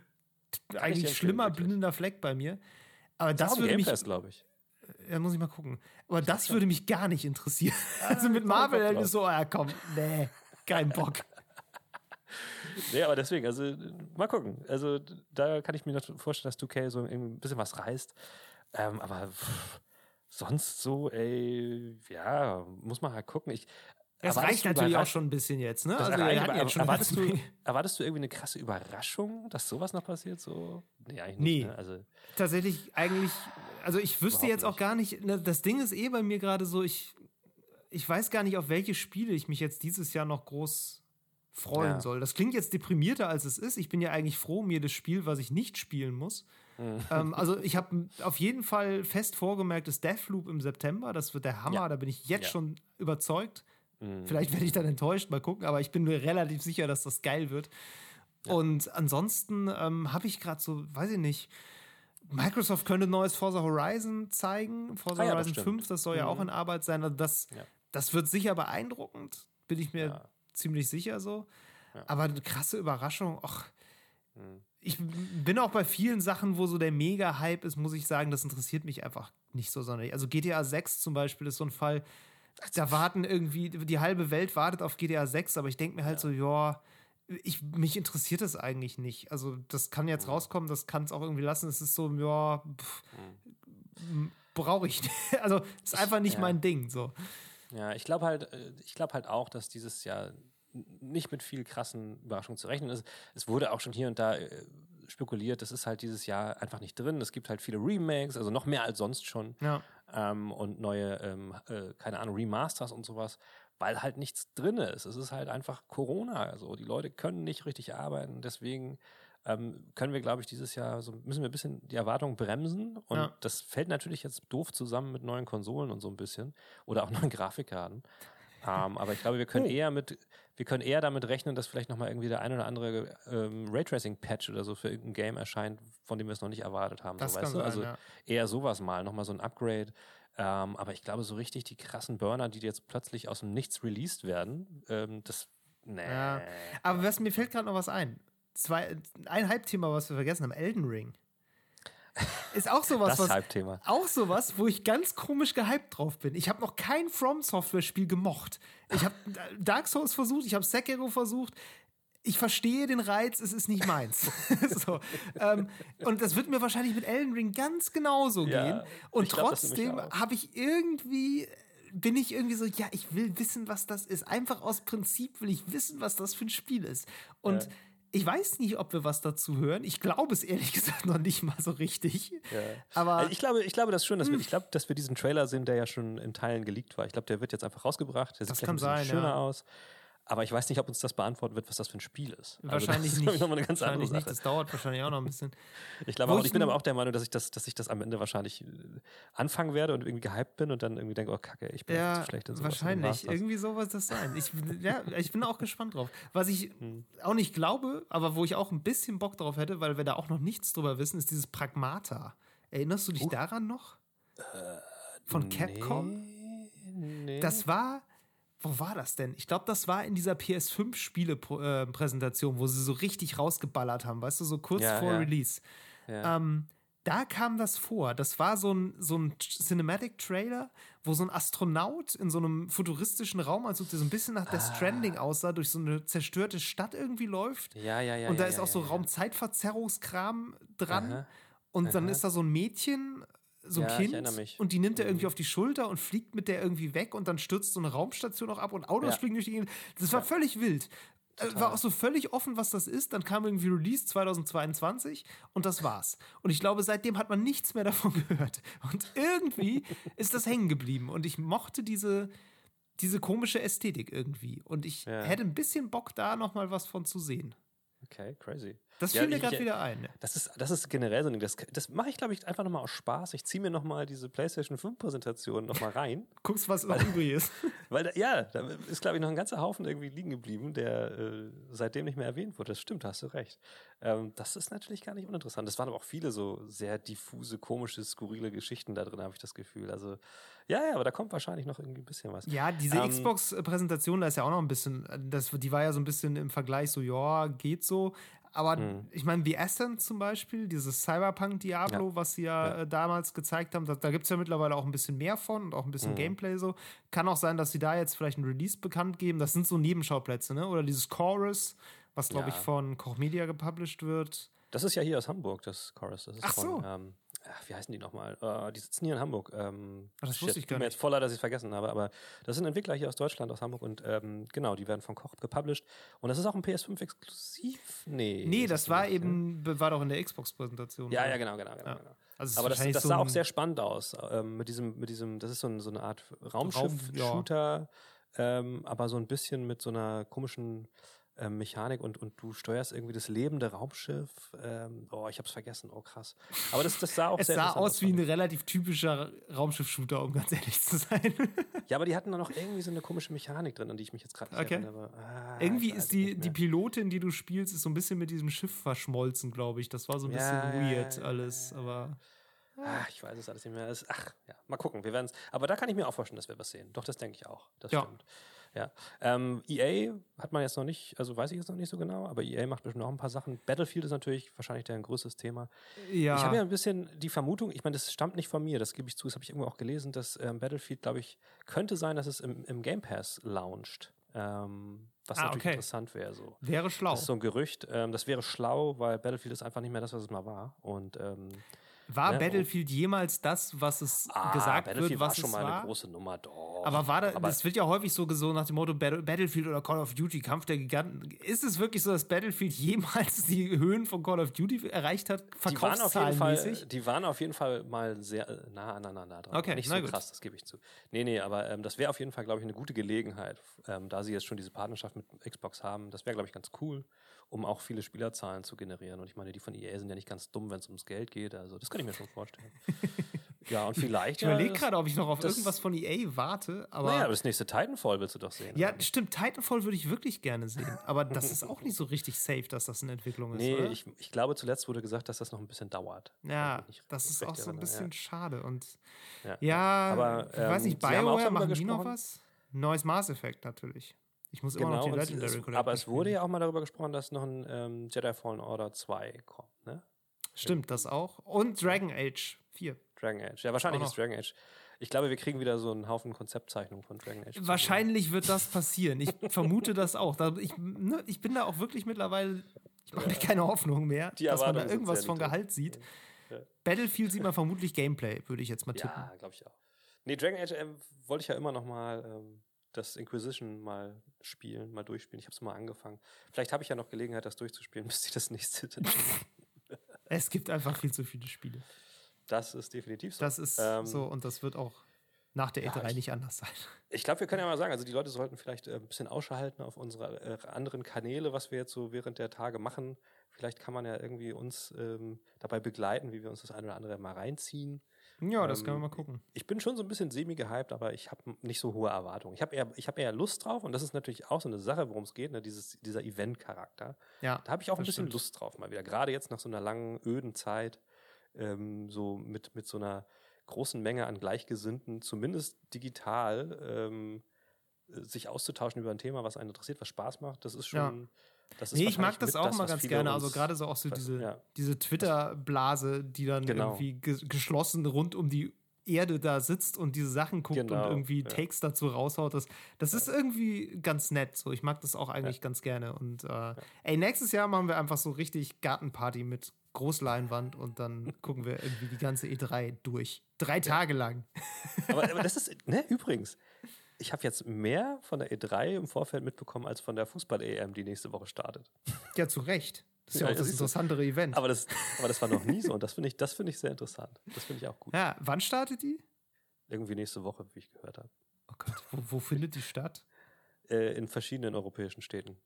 eigentlich schlimmer blindender Fleck bei mir. Aber das, das würde mich, glaube ich. Ja, muss ich mal gucken. Aber das würde mich gar nicht interessieren. also mit Marvel ist so, ja komm, nee, kein Bock nee, aber deswegen, also mal gucken. Also da kann ich mir vorstellen, dass 2K so ein bisschen was reißt. Ähm, aber pff, sonst so, ey, ja, muss man halt gucken. Ich, das reicht natürlich auch schon ein bisschen jetzt, ne? Also, reicht, aber, jetzt erwartest, du, erwartest du irgendwie eine krasse Überraschung, dass sowas noch passiert? So? Nee, eigentlich nee. nicht. Ne? Also, Tatsächlich, eigentlich, also ich wüsste jetzt auch gar nicht, ne, das Ding ist eh bei mir gerade so, ich, ich weiß gar nicht, auf welche Spiele ich mich jetzt dieses Jahr noch groß freuen ja. soll. Das klingt jetzt deprimierter, als es ist. Ich bin ja eigentlich froh, mir das Spiel, was ich nicht spielen muss. Mhm. Ähm, also ich habe auf jeden Fall fest vorgemerkt, das Deathloop im September, das wird der Hammer, ja. da bin ich jetzt ja. schon überzeugt. Mhm. Vielleicht werde ich dann enttäuscht, mal gucken, aber ich bin mir relativ sicher, dass das geil wird. Und ansonsten ähm, habe ich gerade so, weiß ich nicht, Microsoft könnte neues Forza Horizon zeigen. Forza ah, Horizon das 5, das soll mhm. ja auch in Arbeit sein. Also das, das wird sicher beeindruckend, bin ich mir ziemlich sicher so. Ja. Aber eine krasse Überraschung, ach. Mhm. Ich bin auch bei vielen Sachen, wo so der Mega-Hype ist, muss ich sagen, das interessiert mich einfach nicht so sonderlich. Also GTA 6 zum Beispiel ist so ein Fall, da warten irgendwie, die halbe Welt wartet auf GTA 6, aber ich denke mir halt ja. so, ja, ich, mich interessiert das eigentlich nicht. Also, das kann jetzt mhm. rauskommen, das kann es auch irgendwie lassen. Es ist so, ja, mhm. brauche ich nicht. Also, ist einfach nicht ja. mein Ding. So. Ja, ich glaube halt, äh, ich glaube halt auch, dass dieses Jahr nicht mit viel krassen Überraschungen zu rechnen ist. Es wurde auch schon hier und da äh, spekuliert, das ist halt dieses Jahr einfach nicht drin. Es gibt halt viele Remakes, also noch mehr als sonst schon. Ja. Ähm, und neue, ähm, äh, keine Ahnung, Remasters und sowas, weil halt nichts drin ist. Es ist halt einfach Corona. Also die Leute können nicht richtig arbeiten. Deswegen ähm, können wir, glaube ich, dieses Jahr so müssen wir ein bisschen die Erwartungen bremsen. Und ja. das fällt natürlich jetzt doof zusammen mit neuen Konsolen und so ein bisschen oder auch neuen Grafikkarten. Ähm, aber ich glaube, wir können eher mit, wir können eher damit rechnen, dass vielleicht nochmal irgendwie der ein oder andere ähm, Raytracing-Patch oder so für irgendein Game erscheint, von dem wir es noch nicht erwartet haben. Das so, weißt sein, du? Also ja. eher sowas mal, nochmal so ein Upgrade. Ähm, aber ich glaube, so richtig die krassen Burner, die jetzt plötzlich aus dem Nichts released werden, ähm, das. Nee. Ja. Aber was, mir fällt gerade noch was ein zwei, ein Halbthema, was wir vergessen haben, Elden Ring. Ist auch sowas, das was, auch sowas, wo ich ganz komisch gehypt drauf bin. Ich habe noch kein From Software Spiel gemocht. Ich habe Dark Souls versucht, ich habe Sekiro versucht. ich verstehe den Reiz, es ist nicht meins. so, ähm, und das wird mir wahrscheinlich mit Elden Ring ganz genauso ja, gehen. Und trotzdem habe ich irgendwie bin ich irgendwie so, ja, ich will wissen, was das ist. Einfach aus Prinzip will ich wissen, was das für ein Spiel ist. Und ja. Ich weiß nicht, ob wir was dazu hören. Ich glaube es ehrlich gesagt noch nicht mal so richtig. Ja. Aber also ich glaube, ich glaube das schon, dass wir, hm. ich glaube, dass wir diesen Trailer sehen, der ja schon in Teilen geleakt war. Ich glaube, der wird jetzt einfach rausgebracht. Der das sieht kann sein, schöner ja. aus. Aber ich weiß nicht, ob uns das beantworten wird, was das für ein Spiel ist. Wahrscheinlich also nicht. Noch eine ganz wahrscheinlich nicht. Das dauert wahrscheinlich auch noch ein bisschen. ich glaube auch, ich bin aber auch der Meinung, dass ich das, dass ich das am Ende wahrscheinlich äh, anfangen werde und irgendwie gehypt bin und dann irgendwie denke, oh Kacke, ich bin ja, zu schlecht in sowas. Wahrscheinlich. Irgendwie so wird das sein. Ich, ja, ich bin auch gespannt drauf. Was ich hm. auch nicht glaube, aber wo ich auch ein bisschen Bock drauf hätte, weil wir da auch noch nichts drüber wissen, ist dieses Pragmata. Erinnerst du dich uh. daran noch? Äh, Von Capcom? Nee, nee. Das war wo war das denn? Ich glaube, das war in dieser PS5-Spiele-Präsentation, wo sie so richtig rausgeballert haben, weißt du, so kurz ja, vor ja. Release. Ja. Ähm, da kam das vor. Das war so ein, so ein Cinematic-Trailer, wo so ein Astronaut in so einem futuristischen Raum, also der so ein bisschen nach ah. Death Stranding aussah, durch so eine zerstörte Stadt irgendwie läuft. Ja, ja, ja. Und da ist auch so Raumzeitverzerrungskram dran. Aha. Und Aha. dann ist da so ein Mädchen so ein ja, Kind und die nimmt er irgendwie mhm. auf die Schulter und fliegt mit der irgendwie weg und dann stürzt so eine Raumstation noch ab und Autos ja. fliegen durch die Gegend. Das war ja. völlig wild. Äh, Total. War auch so völlig offen, was das ist. Dann kam irgendwie Release 2022 und das war's. Und ich glaube, seitdem hat man nichts mehr davon gehört. Und irgendwie ist das hängen geblieben. Und ich mochte diese, diese komische Ästhetik irgendwie. Und ich hätte ein bisschen Bock, da nochmal was von zu sehen. Okay, crazy. Das fiel ja, mir gerade wieder ein. Das ist, das ist generell so ein Ding. Das, das mache ich, glaube ich, einfach nochmal aus Spaß. Ich ziehe mir nochmal diese PlayStation 5-Präsentation nochmal rein. Guckst, was noch übrig ist. Weil, da, ja, da ist, glaube ich, noch ein ganzer Haufen irgendwie liegen geblieben, der äh, seitdem nicht mehr erwähnt wurde. Das stimmt, da hast du recht. Ähm, das ist natürlich gar nicht uninteressant. Es waren aber auch viele so sehr diffuse, komische, skurrile Geschichten da drin, habe ich das Gefühl. Also, ja, ja, aber da kommt wahrscheinlich noch irgendwie ein bisschen was. Ja, diese ähm, Xbox-Präsentation, da ist ja auch noch ein bisschen, das, die war ja so ein bisschen im Vergleich so, ja, geht so. Aber hm. ich meine, The Ascent zum Beispiel, dieses Cyberpunk-Diablo, ja. was sie ja, ja, äh, damals gezeigt haben, da, da gibt es ja mittlerweile auch ein bisschen mehr von und auch ein bisschen hm. Gameplay so. Kann auch sein, dass sie da jetzt vielleicht ein Release bekannt geben. Das sind so Nebenschauplätze, ne? Oder dieses Chorus, was, glaube ja. ich, von Koch Media gepublished wird. Das ist ja hier aus Hamburg, das Chorus. Das ist Ach von, so. Ähm, ach, wie heißen die nochmal? Uh, die sitzen hier in Hamburg. Ähm, ach, das wusste ich gar nicht. mir jetzt voll leid, dass ich es vergessen habe, aber das sind Entwickler hier aus Deutschland, aus Hamburg und ähm, genau, die werden von Koch gepublished. Und das ist auch ein PS5-Exklusiv? Nee. Nee, das, das war nicht, eben, ja. war doch in der Xbox-Präsentation. Ja, ja, genau, genau, genau. Ja. genau. Also aber das, das so sah auch sehr spannend aus. Ähm, mit, diesem, mit diesem, das ist so, ein, so eine Art Raumschiff-Shooter, ja. ähm, aber so ein bisschen mit so einer komischen ähm, Mechanik und, und du steuerst irgendwie das lebende Raumschiff. Ähm, oh, ich hab's vergessen. Oh, krass. Aber das, das sah auch es sehr sah aus wie ein relativ typischer Raumschiff-Shooter, um ganz ehrlich zu sein. ja, aber die hatten da noch irgendwie so eine komische Mechanik drin, an die ich mich jetzt gerade nicht okay. erinnere. Ah, irgendwie ist die, die Pilotin, die du spielst, ist so ein bisschen mit diesem Schiff verschmolzen, glaube ich. Das war so ein bisschen ja, weird alles, aber. Ach, ich weiß es alles nicht mehr. Ach, ja, mal gucken, wir werden es. Aber da kann ich mir auch vorstellen, dass wir was sehen. Doch, das denke ich auch. Das ja. stimmt. Ja. Ähm, EA hat man jetzt noch nicht, also weiß ich jetzt noch nicht so genau, aber EA macht bestimmt noch ein paar Sachen. Battlefield ist natürlich wahrscheinlich der ein größtes Thema. Ja. Ich habe ja ein bisschen die Vermutung, ich meine, das stammt nicht von mir, das gebe ich zu, das habe ich irgendwo auch gelesen, dass ähm, Battlefield, glaube ich, könnte sein, dass es im, im Game Pass launcht. Ähm, was ah, natürlich okay. interessant wäre. So. Wäre schlau. Das ist so ein Gerücht. Ähm, das wäre schlau, weil Battlefield ist einfach nicht mehr das, was es mal war. Und ähm, war ne? Battlefield jemals das, was es ah, gesagt Battlefield wird, was war schon es mal war? eine große Nummer, doch. Aber war da, aber das wird ja häufig so gesagt nach dem Motto Battlefield oder Call of Duty, Kampf der Giganten. Ist es wirklich so, dass Battlefield jemals die Höhen von Call of Duty erreicht hat, verkaufszahlenmäßig? Die waren auf jeden Fall, die waren auf jeden Fall mal sehr nah aneinander dran. Okay, Nicht so krass, das gebe ich zu. Nee, nee, aber ähm, das wäre auf jeden Fall, glaube ich, eine gute Gelegenheit, ähm, da sie jetzt schon diese Partnerschaft mit Xbox haben. Das wäre, glaube ich, ganz cool um auch viele Spielerzahlen zu generieren. Und ich meine, die von EA sind ja nicht ganz dumm, wenn es ums Geld geht. Also das kann ich mir schon vorstellen. ja, und vielleicht. Ich überlege gerade, ob ich noch auf irgendwas von EA warte. Aber naja, das nächste Titanfall willst du doch sehen. Ja, oder? stimmt. Titanfall würde ich wirklich gerne sehen. Aber das ist auch nicht so richtig safe, dass das in Entwicklung ist. Nee, oder? Ich, ich glaube, zuletzt wurde gesagt, dass das noch ein bisschen dauert. Ja, das ist auch so ein bisschen ja. schade. Und ja, ja aber ähm, ich weiß nicht, BioWare machen die noch was? Neues Mass Effect natürlich. Ich muss immer genau, noch die Legendary Collection Aber es wurde ja auch mal darüber gesprochen, dass noch ein ähm, Jedi Fallen Order 2 kommt, ne? Stimmt, das auch. Und Dragon Age 4. Dragon Age. Ja, wahrscheinlich ist Dragon Age. Ich glaube, wir kriegen wieder so einen Haufen Konzeptzeichnungen von Dragon Age. Wahrscheinlich wird das passieren. Ich vermute das auch. Ich, ne, ich bin da auch wirklich mittlerweile, ich mache mir keine Hoffnung mehr, Die dass man da irgendwas von Gehalt sieht. Ja. Battlefield sieht man vermutlich Gameplay, würde ich jetzt mal tippen. Ja, glaube ich auch. Nee, Dragon Age ähm, wollte ich ja immer noch mal ähm, das Inquisition mal spielen, mal durchspielen. Ich habe es mal angefangen. Vielleicht habe ich ja noch Gelegenheit, das durchzuspielen, bis ich das nächste. es gibt einfach viel zu viele Spiele. Das ist definitiv so. Das ist ähm, so und das wird auch nach der E3 ja, nicht anders sein. Ich glaube, wir können ja mal sagen, also die Leute sollten vielleicht äh, ein bisschen Ausschau halten auf unsere äh, anderen Kanäle, was wir jetzt so während der Tage machen. Vielleicht kann man ja irgendwie uns ähm, dabei begleiten, wie wir uns das eine oder andere mal reinziehen. Ja, das ähm, können wir mal gucken. Ich bin schon so ein bisschen semi-gehypt, aber ich habe nicht so hohe Erwartungen. Ich habe eher, hab eher Lust drauf und das ist natürlich auch so eine Sache, worum es geht, ne? Dieses, dieser Event-Charakter. Ja, da habe ich auch ein bisschen stimmt. Lust drauf mal wieder. Gerade jetzt nach so einer langen, öden Zeit, ähm, so mit, mit so einer großen Menge an Gleichgesinnten, zumindest digital, ähm, sich auszutauschen über ein Thema, was einen interessiert, was Spaß macht. Das ist schon. Ja nee, ich mag das auch das, mal ganz gerne. Also gerade so auch so diese, ja. diese Twitter-Blase, die dann genau. irgendwie ge geschlossen rund um die Erde da sitzt und diese Sachen guckt genau. und irgendwie ja. Takes dazu raushaut. Das, das ja. ist irgendwie ganz nett. So, ich mag das auch eigentlich ja. ganz gerne. Und äh, ey, nächstes Jahr machen wir einfach so richtig Gartenparty mit Großleinwand und dann gucken wir irgendwie die ganze E3 durch. Drei Tage lang. Aber, aber das ist, ne, übrigens, ich habe jetzt mehr von der E3 im Vorfeld mitbekommen als von der Fußball-EM, die nächste Woche startet. Ja, zu Recht. Das ist ja, ja auch das interessantere Event. Aber das, aber das war noch nie so und das finde ich, find ich sehr interessant. Das finde ich auch gut. Ja, wann startet die? Irgendwie nächste Woche, wie ich gehört habe. Oh Gott, wo, wo findet die statt? Äh, in verschiedenen europäischen Städten.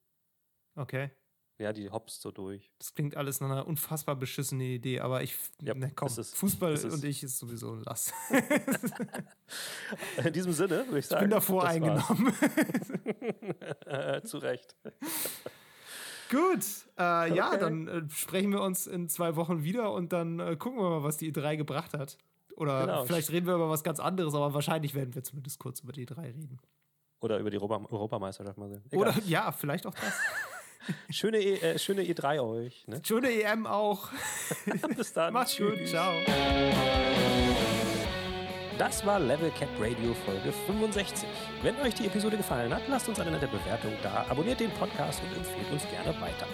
Okay. Ja, die hoppst so durch. Das klingt alles nach einer unfassbar beschissene Idee, aber ich, ja, ne, komm, Fußball und ich ist sowieso ein Lass. In diesem Sinne würde ich sagen. Ich bin davor eingenommen. Zu Recht. Gut, äh, okay. ja, dann äh, sprechen wir uns in zwei Wochen wieder und dann äh, gucken wir mal, was die E3 gebracht hat. Oder genau. vielleicht reden wir über was ganz anderes, aber wahrscheinlich werden wir zumindest kurz über die E3 reden. Oder über die Europa Europameisterschaft mal sehen. Egal. Oder ja, vielleicht auch das. Schöne, e, äh, schöne E3 euch. Ne? Schöne EM auch. Bis dann. Macht's gut. Ciao. Das war Level Cap Radio Folge 65. Wenn euch die Episode gefallen hat, lasst uns eine nette Bewertung da, abonniert den Podcast und empfehlt uns gerne weiter.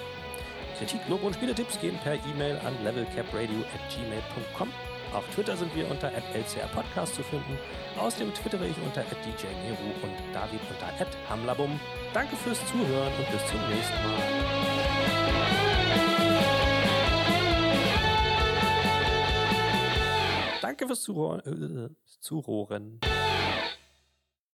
Kritik, Lob und Spieletipps gehen per E-Mail an levelcapradio@gmail.com. Auf Twitter sind wir unter @lcrpodcast zu finden. Außerdem twittere ich unter @djmeru und David unter @hamlabum. Danke fürs Zuhören und bis zum nächsten Mal. Danke fürs Zurohren. Äh, Zurohren.